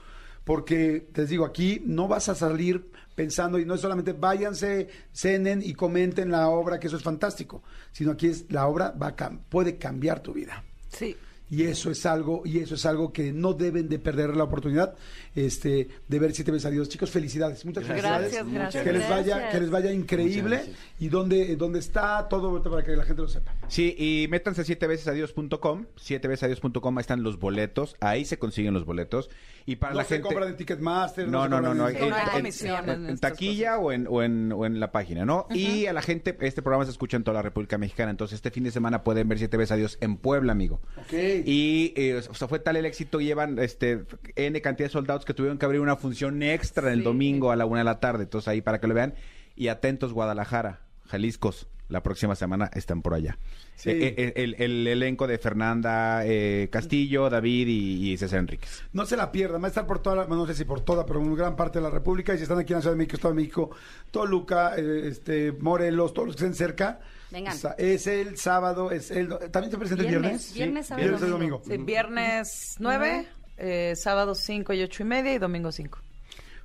porque les digo, aquí no vas a salir pensando, y no es solamente váyanse, cenen y comenten la obra, que eso es fantástico, sino aquí es la obra va a cam- puede cambiar tu vida. Sí. Y eso es algo, y eso es algo que no deben de perder la oportunidad este, de ver siete veces a Dios. Chicos, felicidades, muchas Gracias, felicidades. gracias. Que les vaya, Gracias. que les vaya increíble. Gracias. Y dónde, dónde está todo para que la gente lo sepa. Sí, y métanse a siete veces adiós.com, siete veces adiós.com, ahí están los boletos, ahí se consiguen los boletos. Y para no la se gente... compran en Ticketmaster. No, no, no, no. en- En, en- taquilla o en, o, en, o en la página, ¿no? Y a la gente, este programa se escucha en toda la República Mexicana, entonces este fin de semana pueden ver Siete veces a Dios en Puebla, amigo. Ok. Y eh, o sea, fue tal el éxito, llevan este N cantidad de soldados que tuvieron que abrir una función extra el domingo a la una de la tarde, entonces ahí para que lo vean. Y atentos, Guadalajara, Jaliscos, la próxima semana están por allá. Sí. Eh, eh, el, el elenco de Fernanda eh, Castillo, David y, y César Enríquez. No se la pierdan, va a estar por toda, la- no sé si por toda, pero en gran parte de la República. Y si están aquí en la Ciudad de México, Estado de México, Toluca, eh, este, Morelos, todos los que estén cerca. Vengan. Es el sábado, es el. ¿También se presenta el Viernes, viernes? sábado Viernes y domingo. Sí, viernes 9, eh, sábado 5 y 8 y media y domingo 5.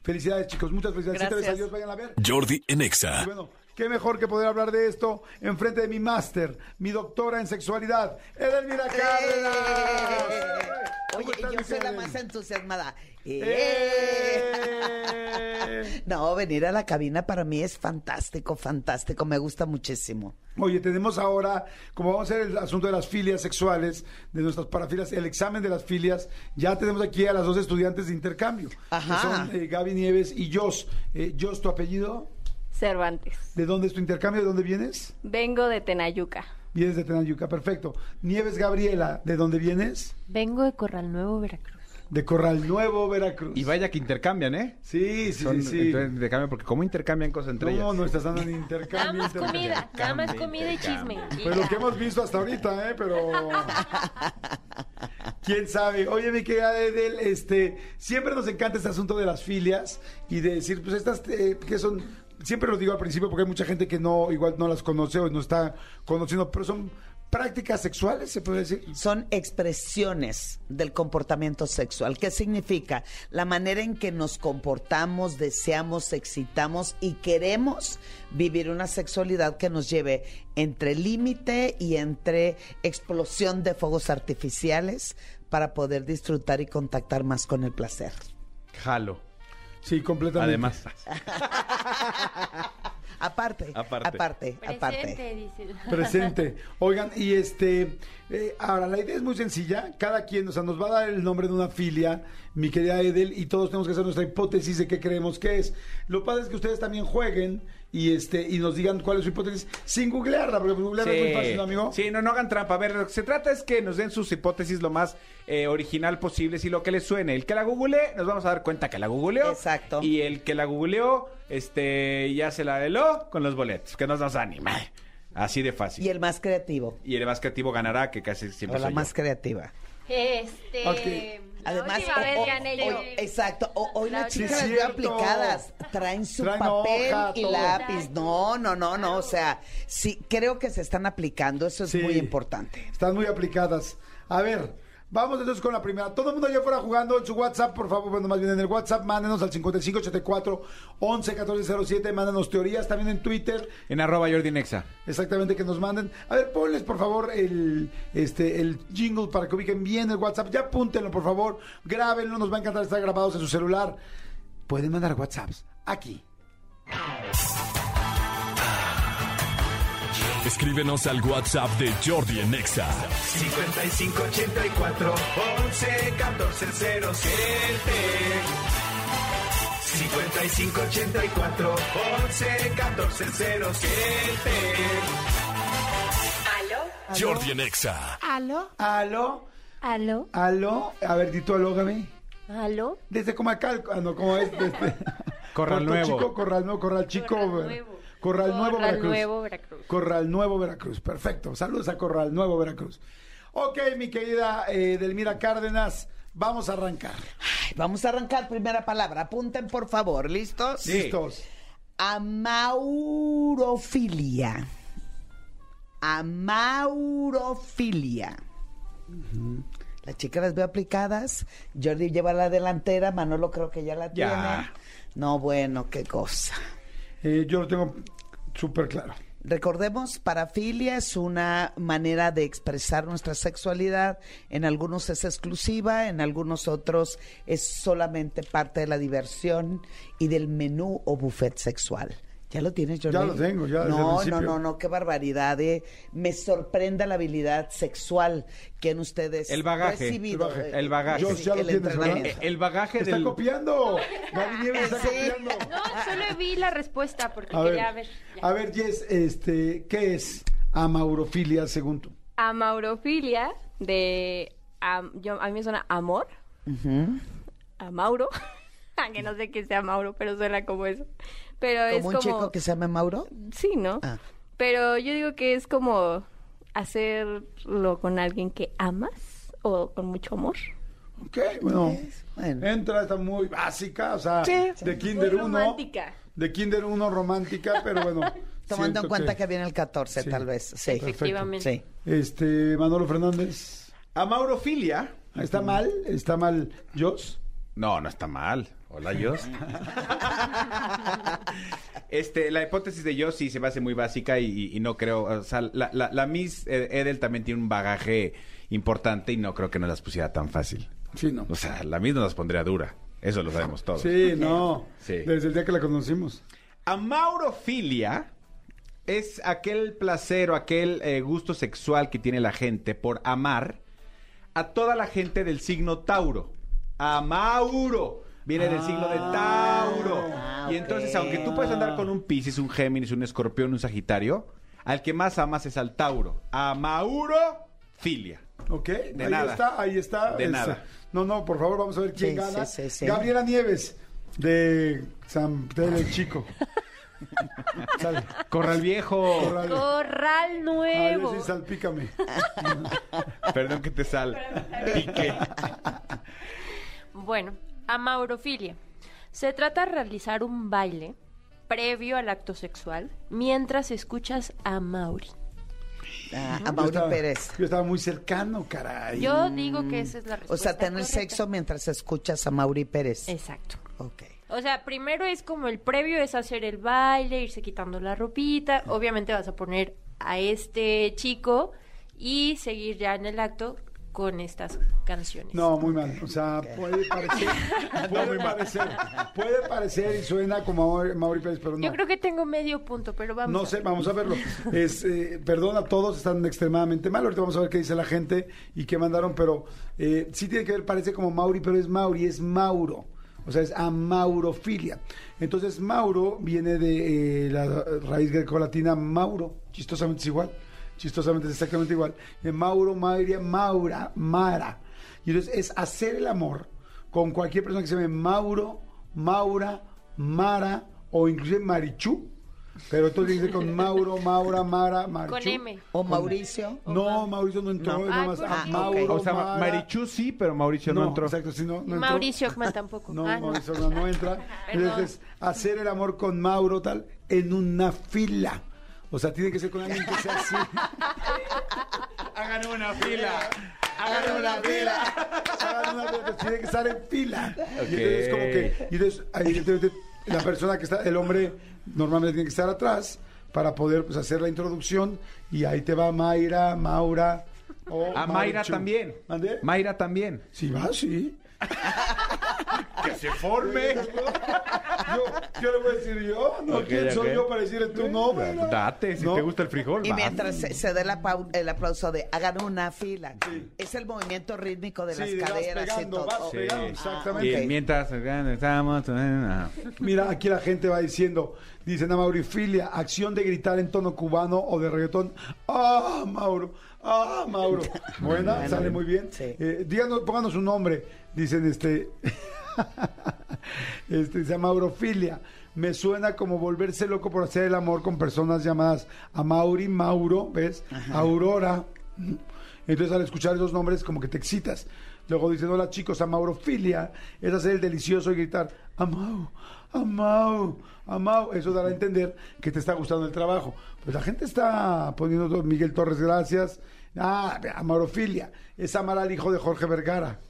Felicidades, chicos, muchas felicidades. Gracias. a Dios, vayan a ver. Jordi en Y Exa. bueno, qué mejor que poder hablar de esto en frente de mi máster, mi doctora en sexualidad, Edelmira Cárdenas. ¿Cómo Oye, yo soy la más entusiasmada. ¡Eh! [laughs] No, venir a la cabina para mí es fantástico, fantástico, me gusta muchísimo. Oye, tenemos ahora, como vamos a hacer el asunto de las filias sexuales, de nuestras parafilias, el examen de las filias, ya tenemos aquí a las dos estudiantes de intercambio. Ajá. Que son eh, Gaby Nieves y Jos. Eh, Jos, ¿tu apellido? Cervantes. ¿De dónde es tu intercambio? ¿De dónde vienes? Vengo de Tenayuca. Vienes de Tenayuca, perfecto. Nieves Gabriela, ¿de dónde vienes? Vengo de Corral Nuevo, Veracruz. De Corral Nuevo, Veracruz. Y vaya que intercambian, ¿eh? Sí, sí, Son- sí. entonces, intercambian, porque ¿cómo intercambian cosas entre No, ellas? no estás dando en Nada intercambio. más intercambio. comida, nada más comida y chisme. Pues lo que hemos visto hasta ahorita, ¿eh? Pero... [laughs] ¿Quién sabe? Oye, mi querida Edel, este, siempre nos encanta este asunto de las filias y de decir, pues estas eh, que son, siempre lo digo al principio porque hay mucha gente que no, igual no las conoce o no está conociendo, pero son prácticas sexuales, se puede decir. Son expresiones del comportamiento sexual. ¿Qué significa? La manera en que nos comportamos, deseamos, excitamos y queremos vivir una sexualidad que nos lleve entre límite y entre explosión de fuegos artificiales para poder disfrutar y contactar más con el placer. Jalo. Sí, completamente. Además. [laughs] Aparte, Aparte. aparte, aparte. Presente, dice. Presente. [laughs] Oigan, y este, eh, ahora la idea es muy sencilla. Cada quien, o sea, nos va a dar el nombre de una filia, mi querida Edel, y todos tenemos que hacer nuestra hipótesis de qué creemos que es. Lo padre es que ustedes también jueguen y este y nos digan cuál es su hipótesis sin googlearla, porque googlearla es muy fácil, ¿no, amigo? Sí, no, no hagan trampa. A ver, lo que se trata es que nos den sus hipótesis lo más eh, original posible, si lo que les suene. El que la googlee, nos vamos a dar cuenta que la googleó. Exacto. Y el que la googleó, este, ya se la heló con los boletos, que nos nos anima. Así de fácil. Y el más creativo. Y el más creativo ganará, que casi O siempre la soy más yo. creativa. Este. Ok. Además, o- o- o- exacto. O- hoy La las chicas cierto. aplicadas. Traen su Traen papel hoja, y todo. lápiz. No, no, no, no. O sea, sí, creo que se están aplicando. Eso es Sí. muy importante. Están muy aplicadas. A ver, vamos entonces con la primera. Todo el mundo allá fuera jugando en su WhatsApp, por favor, bueno, más bien en el WhatsApp, mándenos al 5584 11 1407, mándenos teorías también en Twitter. En arroba Jordi Nexa. Exactamente, que nos manden. A ver, ponles por favor el, este, el jingle para que ubiquen bien el WhatsApp. Ya apúntenlo, por favor. Grábenlo, nos va a encantar estar grabados en su celular. Pueden mandar WhatsApps aquí. Escríbenos al WhatsApp de Jordi en Exa. 5584 11 14 07 5584 11 14 0 Jordi en Exa. ¿Aló? ¿Aló? ¿Aló? A ver, di tú aló, Gaby. ¿Aló? Desde Comacal, ah, no, ¿cómo es? Desde... Corral Nuevo. Chico, Corral Nuevo, Corral Chico. Corral Nuevo. Corral Nuevo, Corral Veracruz. Nuevo, Veracruz. Corral Nuevo, Veracruz. Perfecto. Saludos a Corral Nuevo, Veracruz. Ok, mi querida eh, Delmira Cárdenas, vamos a arrancar. Ay, Vamos a arrancar primera palabra. Apunten, por favor. ¿Listos? Listos. Amaurofilia. Amaurofilia. Las chicas las veo aplicadas. Jordi lleva la delantera. Manolo creo que ya la Ya. tiene. No, bueno, qué cosa. Eh, yo lo tengo súper claro. Recordemos, parafilia es una manera de expresar nuestra sexualidad. En algunos es exclusiva, en algunos otros es solamente parte de la diversión y del menú o buffet sexual. ¿Ya lo tienes, Jordi? Ya lo tengo, ya desde el No, no, no, no, qué barbaridad. eh. Me sorprende la habilidad sexual que en ustedes El bagaje, recibido. el bagaje. eh, El bagaje. Yo sí, ya lo el tienes, El bagaje Está del... copiando. Gaby está Sí. copiando. No, solo vi la respuesta porque A quería ver, ver. a ver, Jess, este, ¿qué es amaurofilia según tú? Amaurofilia de... am- yo, a mí me suena amor. A Mauro. Aunque [laughs] no sé qué sea Mauro, pero suena como eso. Pero es ¿Como un como... chico que se llama Mauro? Sí, ¿no? Ah. Pero yo digo que es como hacerlo con alguien que amas o con mucho amor. Ok, bueno. Bueno. Entra, está muy básica, o sea, Sí. de Kinder Muy 1. romántica. De Kinder 1 romántica, pero bueno. [laughs] Tomando en cuenta que, viene el 14, Sí. tal vez. Sí. Efectivamente. Sí. Este, Manolo Fernández. Amaurofilia. ¿Está mal? ¿Está mal, Jos? No, no está mal. Hola, Jos. este, la hipótesis de Jos sí se me hace muy básica y, no creo. O sea, la, la, la Miss Edel también tiene un bagaje importante y no creo que nos las pusiera tan fácil. Sí, no. O sea, la Miss nos las pondría dura. Eso lo sabemos todos. Sí, no. Sí. Desde el día que la conocimos. Amaurofilia es aquel placer o aquel eh, gusto sexual que tiene la gente por amar a toda la gente del signo Tauro. Amauro. Viene del signo de Tauro. Ah, y entonces, ok. aunque tú puedes andar con un Piscis, un Géminis, un Escorpión, un Sagitario, al que más amas es al Tauro. Amaurofilia. ¿Ok? De ahí nada. está, ahí está. De Este, nada. No, no, por favor, vamos a ver quién Sí, gana. sí, sí, sí. Gabriela Nieves, de San Pedro el Chico. [laughs] Sale. Corral Viejo. Corral. Corral Ay, nuevo. sí, salpícame. Perdón que te sal. Pique. [laughs] Bueno, amaurofilia. Se trata de realizar un baile previo al acto sexual mientras escuchas a Mauri. Ah, a Yo Mauri estaba- Pérez. Yo estaba muy cercano, caray. Yo digo que esa es la respuesta. O sea, tener correcta. sexo mientras escuchas a Mauri Pérez. Exacto. Ok. O sea, primero es como el previo es hacer el baile, irse quitando la ropita. Obviamente vas a poner a este chico y seguir ya en el acto con estas canciones. No, muy mal. O sea, puede parecer, [laughs] puede parecer, puede parecer y suena como a Mauri Pérez, pero no. Yo creo que tengo medio punto, pero vamos. No a sé, ver. vamos a verlo. [laughs] Es, eh, perdón a todos, están extremadamente mal. Ahorita vamos a ver qué dice la gente y qué mandaron, pero eh, sí tiene que ver, parece como Mauri, pero es Mauri, es Mauro. O sea, es amaurofilia. Entonces, Mauro viene de eh, la raíz grecolatina Mauro. Chistosamente es igual. Chistosamente es exactamente igual. Eh, Mauro, Mauria, Maura, Mara. Y entonces es hacer el amor con cualquier persona que se llame Mauro, Maura, Mara o inclusive Marichú. Pero tú dices con [laughs] Mauro, Maura, Mara, Marichú. Con M. O Mauricio. No, Mauricio no entró, No. nada más ¿por a qué? Mauro, O sea, Mara. Marichu sí, pero Mauricio no, no, entró. exacto, sí, no, no. Mauricio Ockman tampoco. [laughs] No, Ah, no. Mauricio no, no entra. [laughs] Perdón. Entonces, hacer el amor con Mauro tal en una fila. O sea, tiene que ser con alguien que sea así. Hagan una fila. Hagan una fila. Hagan una fila. Tiene que estar en fila. Y entonces como que y entonces, ahí, entonces, la persona que está, el hombre normalmente tiene que estar atrás para poder pues, hacer la introducción y ahí te va Mayra, Maura o A Mayra Marichu. también. ¿Mande? Mayra también. Sí, va, sí. [laughs] [laughs] que se forme. Yo, ¿Qué le voy a decir yo? ¿No? Ok, ¿Quién soy ok. yo para decirle tu nombre? no? Date, si No. te gusta el frijol. Y va. mientras se, se dé la el aplauso de hagan una fila. Es el movimiento rítmico de Sí, las caderas y pegando, todo. Oh, pegando, ah, exactamente. Y mientras estamos... Mira, aquí la gente va diciendo, dicen a Maurifilia, acción de gritar en tono cubano o de reggaetón. ¡Ah, Mauro! ¡Ah, Mauro! [laughs] Buena, Bueno, sale muy bien. sí. Eh, díganos, pónganos un nombre. Dicen este. [laughs] este dice Maurofilia. Me suena como volverse loco por hacer el amor con personas llamadas a Mauri, Mauro, ¿ves? Aurora. Entonces al escuchar esos nombres como que te excitas. Luego dicen, hola chicos, amaurofilia es hacer el delicioso y gritar, amau, amau, amau. Eso dará a entender que te está gustando el trabajo. Pues la gente está poniendo, Miguel Torres, gracias. Ah, amaurofilia es amar al hijo de Jorge Vergara.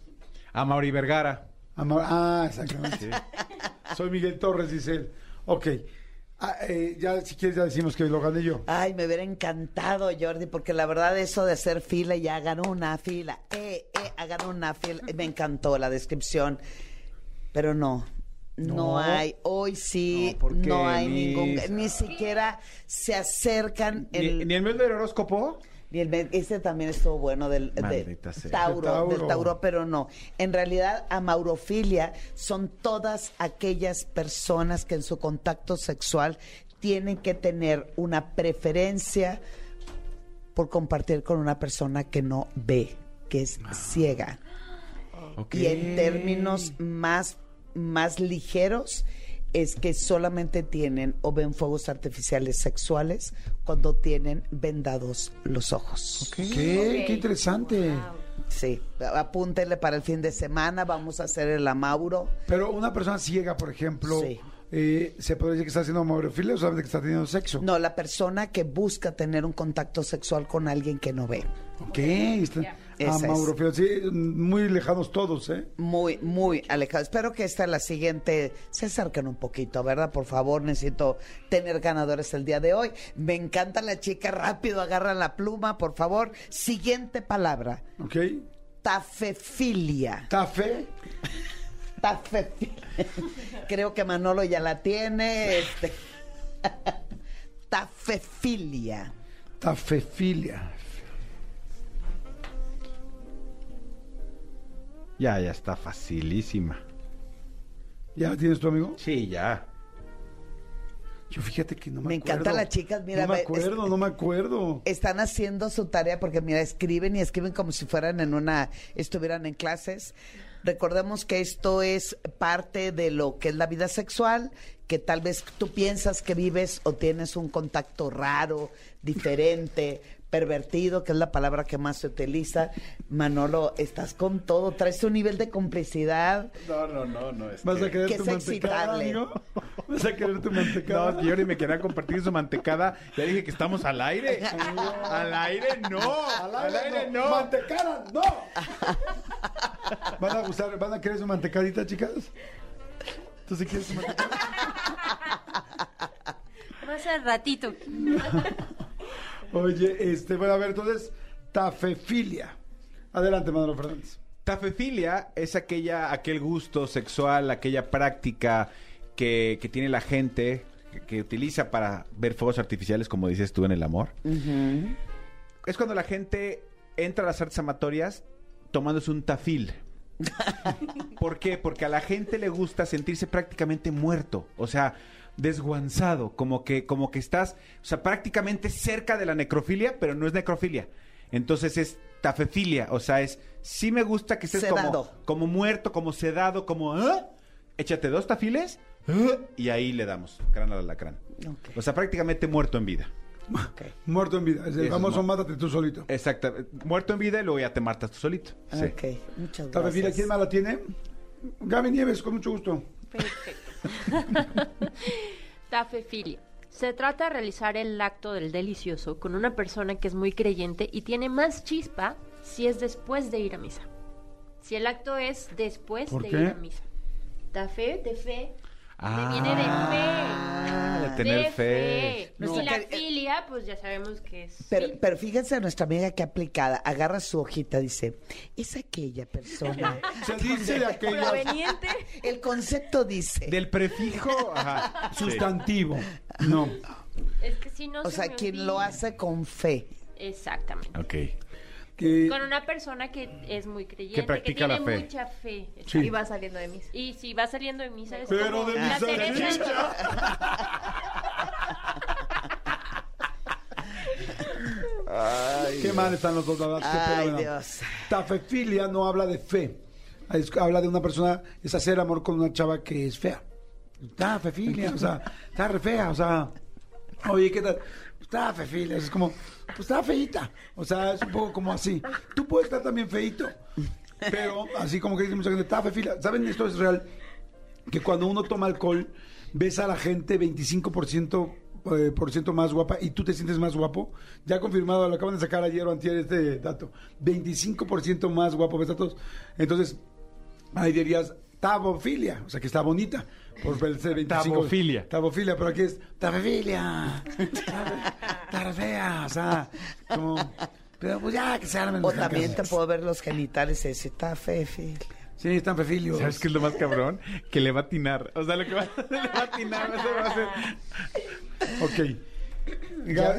A Mauri Vergara. Ah, exactamente. Soy Miguel Torres, dice él. Ok. Ah, eh, ya, si quieres, ya decimos que lo gané yo. Ay, me hubiera encantado, Jordi, porque la verdad eso de hacer fila y hagan una fila, eh, eh, hagan una fila, me encantó la descripción, pero no. No, No. hay, hoy sí, No, ¿por qué, no hay ningún, ni siquiera se acercan ¿Ni, el, ni el mes del horóscopo? Y el este también estuvo bueno del de. Tauro, De Tauro. del Tauro, pero no. En realidad, amaurofilia son todas aquellas personas que en su contacto sexual tienen que tener una preferencia por compartir con una persona que no ve, que es ciega. Ok. Y en términos más, más ligeros, es que solamente tienen o ven fuegos artificiales sexuales cuando tienen vendados los ojos. ¿Qué? Qué interesante. Sí, apúntenle para el fin de semana, vamos a hacer el amauro. Pero una persona ciega, por ejemplo, Sí. eh, ¿se podría decir que está haciendo amaurofilia o solamente que está teniendo sexo? No, la persona que busca tener un contacto sexual con alguien que no ve. Ok, está... Esa es. amaurofilia. Sí, muy lejanos todos, ¿eh? Muy, muy alejado. Espero que esta, la siguiente, se acerquen un poquito, ¿verdad? Por favor, necesito tener ganadores el día de hoy. Me encanta la chica, rápido, agarra la pluma, por favor. Siguiente palabra, Ok. tafefilia. Tafe. Tafefilia. Creo que Manolo ya la tiene. Este. [laughs] Tafefilia. Tafefilia. Ya, ya está facilísima. ¿Ya la tienes tu amigo? Sí, ya. Yo fíjate que no me, Me acuerdo. encantan las chicas, mira, No me acuerdo, es- no me acuerdo. están haciendo su tarea porque mira, escriben y escriben como si fueran en una, estuvieran en clases. Recordemos que esto es parte de lo que es la vida sexual, que tal vez tú piensas que vives o tienes un contacto raro, diferente, pervertido, que es la palabra que más se utiliza. Manolo, estás con todo, traes un nivel de complicidad. No, no, no, no. Es ¿Vas a querer que tu es mantecada, amigo? [laughs] ¿Vas a querer tu mantecada? No, Jordi me quería compartir su mantecada. Ya dije que estamos al aire. [laughs] al aire no. Al aire, no. ¡Mantecada, no! [laughs] ¿Van a gustar, van a querer su mantecadita, chicas? ¿Tú sí quieres su mantecada? Más al ratito. Oye, este, bueno, a ver, entonces, tafefilia. Adelante, Manolo Fernández. Tafefilia es aquella, aquel gusto sexual, aquella práctica que, que tiene la gente, que, que utiliza para ver fuegos artificiales, como dices tú en el amor. Es cuando la gente entra a las artes amatorias tomándose un tafil. [laughs] ¿Por qué? Porque a la gente le gusta sentirse prácticamente muerto, o sea, desguanzado, como que, como que estás, o sea, prácticamente cerca de la necrofilia, pero no es necrofilia. Entonces es tafefilia, o sea, es, sí me gusta que estés como, como muerto, como sedado, como, ¿ah? échate dos tafiles ¿ah? y ahí le damos, crán al alacrán. Ok. O sea, prácticamente muerto en vida. Muerto en vida. Es el famoso mátate tú solito. Exacto, muerto en vida y luego ya te matas tú solito. Sí. Ok, muchas Tafefilia, gracias. ¿quién más la tiene? Gaby Nieves, con mucho gusto. Perfecto. [laughs] Tafefilia. Se trata de realizar el acto del delicioso con una persona que es muy creyente y tiene más chispa si es después de ir a misa. Si el acto es después ¿Por de qué? ir a misa. Tafe, de fe. viene de Ah, fe. de tener de fe. No. Y la No. filia, pues ya sabemos que es. Pero, sí. pero fíjense nuestra amiga que aplicada, agarra su hojita, dice, es aquella persona. [laughs] Se dice de Proveniente. El concepto dice, Del prefijo, ajá. [laughs] sustantivo. [laughs] No. Es que si no o se sea, me quien lo hace con fe. Exactamente. Ok. Que, Con una persona que es muy creyente, Que practica tiene la fe. mucha fe. Sí. Y va saliendo de misa. Y si va saliendo de misa es Pero como de la misa de Teresa. Qué mal están los dos, la verdad, qué Ay, pena. Dios. Tafefilia no habla de fe. Es- habla de una persona, es hacer amor con una chava que es fea. Tafefilia, o sea, está re fea, o sea, oye, ¿qué tal? Está fefilia, es como, pues está feita. O sea, es un poco como así. Tú puedes estar también feito, pero así como que dice mucha gente, está fefilia. ¿Saben? Esto es real. Que cuando uno toma alcohol, ves a la gente 25% eh, por ciento más guapa y tú te sientes más guapo. Ya confirmado, lo acaban de sacar ayer o antier este dato. 25% más guapo ves a todos. Entonces, ahí dirías tabofilia, o sea que está bonita. Por verse 25. Tabofilia. Tabofilia, pero aquí es tabofilia. O sea, como... Pero pues ya que se armen O también te puedo ver los genitales y decir, está fefilia. Sí, están fefilios. ¿Sabes qué es lo más cabrón? Que le va a atinar. O sea, lo que va, le va a atinar. eso va a ser- Ok.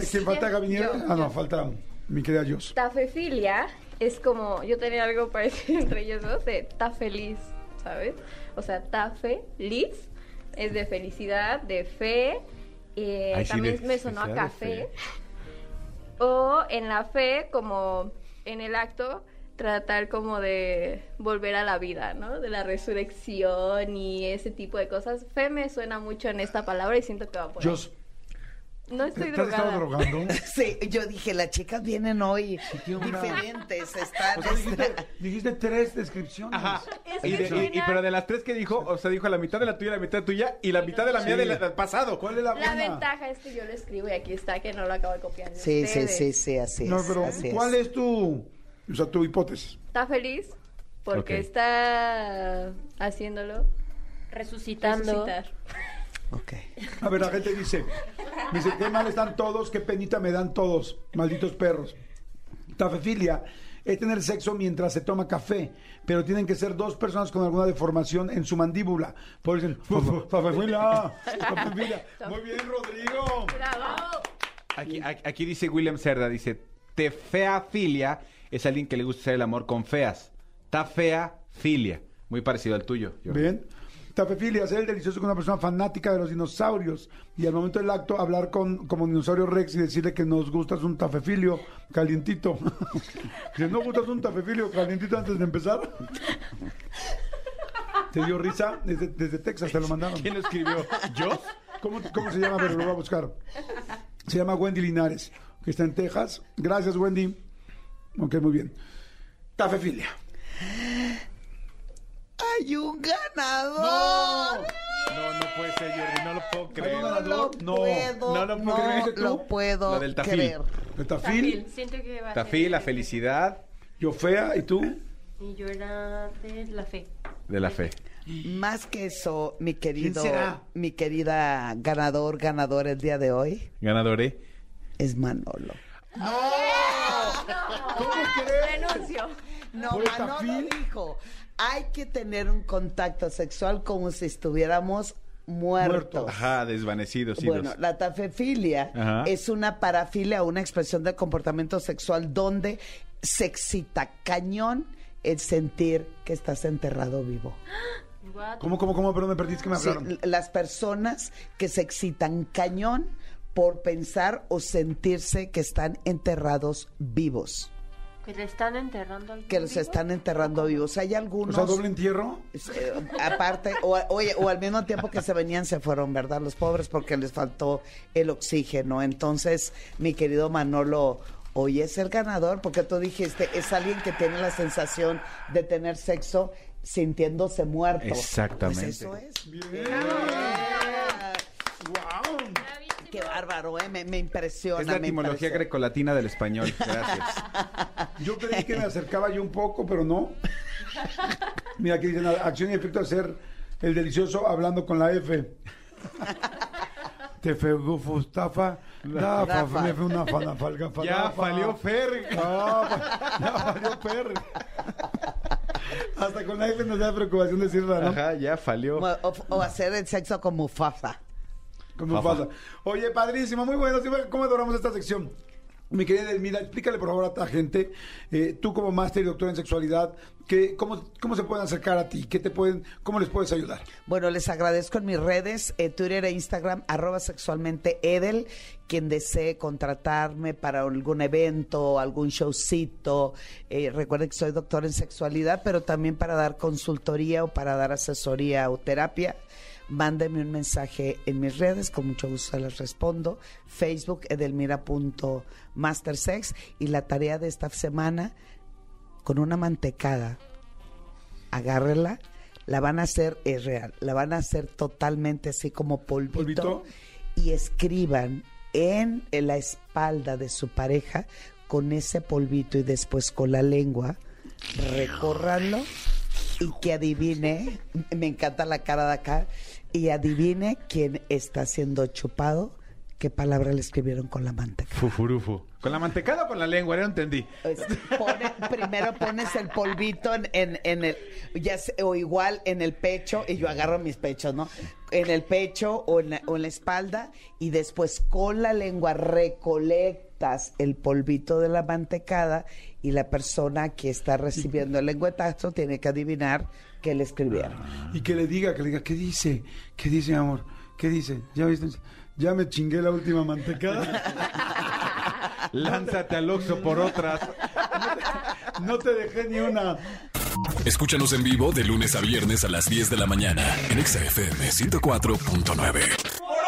¿Quién falta, Yo, Gabinier? yo, Ah, no, falta mi querida Jos. Tafefilia es como, yo tenía algo parecido entre ellos dos, de ta feliz, ¿sabes? O sea, ta feliz es de felicidad, de fe, eh, Ay, sí, también de me sonó a café. [laughs] O en la fe, como en el acto, tratar como de volver a la vida, ¿no? De la resurrección y ese tipo de cosas. Fe me suena mucho en esta palabra y siento que va por ahí. No ¿te estoy te has estado drogando? [laughs] Sí, yo dije, las chicas vienen hoy qué onda? diferentes, están... O sea, dijiste, dijiste tres descripciones. Ajá. Es Y, que de- y- y- pero de las tres que dijo, o sea, dijo la mitad de la tuya, la mitad tuya y la mitad de la mía del del pasado. ¿Cuál es la La buena? ventaja es que yo lo escribo y aquí está, que no lo acabo de copiar. de Sí, sí, ustedes. sí, sí, así No, es. pero así. ¿cuál es tu, o sea, tu hipótesis? Está feliz porque Ok. está haciéndolo Resucitando. resucitar. [laughs] Ok. A ver, la gente dice, dice, qué mal están todos, qué penita me dan todos, malditos perros. Tafefilia es tener sexo mientras se toma café, pero tienen que ser dos personas con alguna deformación en su mandíbula. Por eso dicen, "Fu- tafefilia, tafefilia". Muy bien, Rodrigo. ¡Bravo! Aquí, aquí- dice William Cerda, dice, te fea filia es alguien que le gusta hacer el amor con feas. Ta fea filia. Muy parecido al tuyo. Yo. Bien. Tafefilia, ser el delicioso con una persona fanática de los dinosaurios y al momento del acto hablar con como dinosaurio Rex y decirle que nos gustas un tafefilio calientito. [laughs] si no gustas un tafefilio calientito antes de empezar. ¿Te dio risa? Desde, desde Texas te lo mandaron. ¿Quién lo escribió? ¿Yo? ¿Cómo, cómo se llama? Ver, lo voy a buscar. Se llama Wendy Linares, que está en Texas. Gracias, Wendy. Ok, muy bien. Tafefilia. ¡Hay un ganador! No, no puede ser, Jordi, no lo puedo creer. No lo No, puedo, no lo puedo no creer. ¿Tú? lo puedo Lo del tafil. creer. ¿El tafil? Siento que va a ser- la felicidad Yo fea, ¿y tú? Y yo era de la fe. de la fe. Más que eso, mi querido, será? mi querida ganador, ganador el día de hoy, Ganadores. es Manolo. ¿Cómo crees? Renuncio. No, ¿Por el Manolo tafil? dijo, hay que tener un contacto sexual como si estuviéramos muertos. Muertos. Ajá, desvanecidos. Bueno, la tafefilia Ajá. es una parafilia, una expresión del comportamiento sexual donde se excita cañón el sentir que estás enterrado vivo. ¿Cómo, cómo, cómo? Perdón, me perdiste que me hablaron. las personas que se excitan cañón por pensar o sentirse que están enterrados vivos, Que le están enterrando al que los están enterrando vivos. Hay O algunos... sea, doble entierro. Eh, aparte, o, oye, o al mismo tiempo que se venían, se fueron, ¿verdad? Los pobres porque les faltó el oxígeno. Entonces, mi querido Manolo, hoy es el ganador porque tú dijiste, es alguien que tiene la sensación de tener sexo sintiéndose muerto. Exactamente. Pues eso es. Bien. Bárbaro, ¿eh? Me, me impresiona. Es la etimología impresiona. grecolatina del español. Gracias. [laughs] Yo creí que me acercaba yo un poco, pero no. Mira, aquí dicen acción y efecto de hacer el delicioso hablando con la F. [laughs] Te fego fustafa, me fe una fana falga fa Ya falió Fer. Ah, ya falió Fer. Hasta con la F nos da preocupación decirla, ¿no? Ajá, ya falió. O, o- hacer el sexo con Mufasa. ¿Cómo Fafa. pasa? Oye, padrísimo, muy bueno. ¿Cómo adoramos esta sección? Mi querida Elmira, explícale por favor a esta gente, eh, tú como máster y doctor en sexualidad, que, cómo, ¿cómo se pueden acercar a ti? ¿Qué te pueden, ¿Cómo les puedes ayudar? Bueno, les agradezco en mis redes, eh, Twitter e Instagram, arroba sexualmente Edel, quien desee contratarme para algún evento, algún showcito. Eh, recuerden que soy doctor en sexualidad, pero también para dar consultoría o para dar asesoría o terapia. Mándenme un mensaje en mis redes, con mucho gusto les respondo. Facebook, edelmira.mastersex. Y la tarea de esta semana, con una mantecada, agárrela, la van a hacer, es real, la van a hacer totalmente así como polvito, ¿Polvito? y escriban en, en la espalda de su pareja con ese polvito y después con la lengua, recórranlo y que adivine, me encanta la cara de acá, y adivine quién está siendo chupado, qué palabra le escribieron con la manteca. Fufurufo. ¿Con la mantecada o con la lengua? No entendí. Pone- primero pones el polvito en, en- en el, ya sé, o igual en el pecho, y yo agarro mis pechos, ¿no? En el pecho o en la, o en la espalda, y después con la lengua recolectas el polvito de la mantecada, y la persona que está recibiendo el lengüetazo tiene que adivinar qué le escribieron. Y que le diga, que le diga, ¿qué dice? ¿Qué dice, amor? ¿Qué dice? ¿Ya viste? Ya me chingué la última mantecada. [laughs] Lánzate al Oxxo por otras. No te dejé ni una. Escúchanos en vivo de lunes a viernes a las 10 de la mañana en Exa FM 104.9.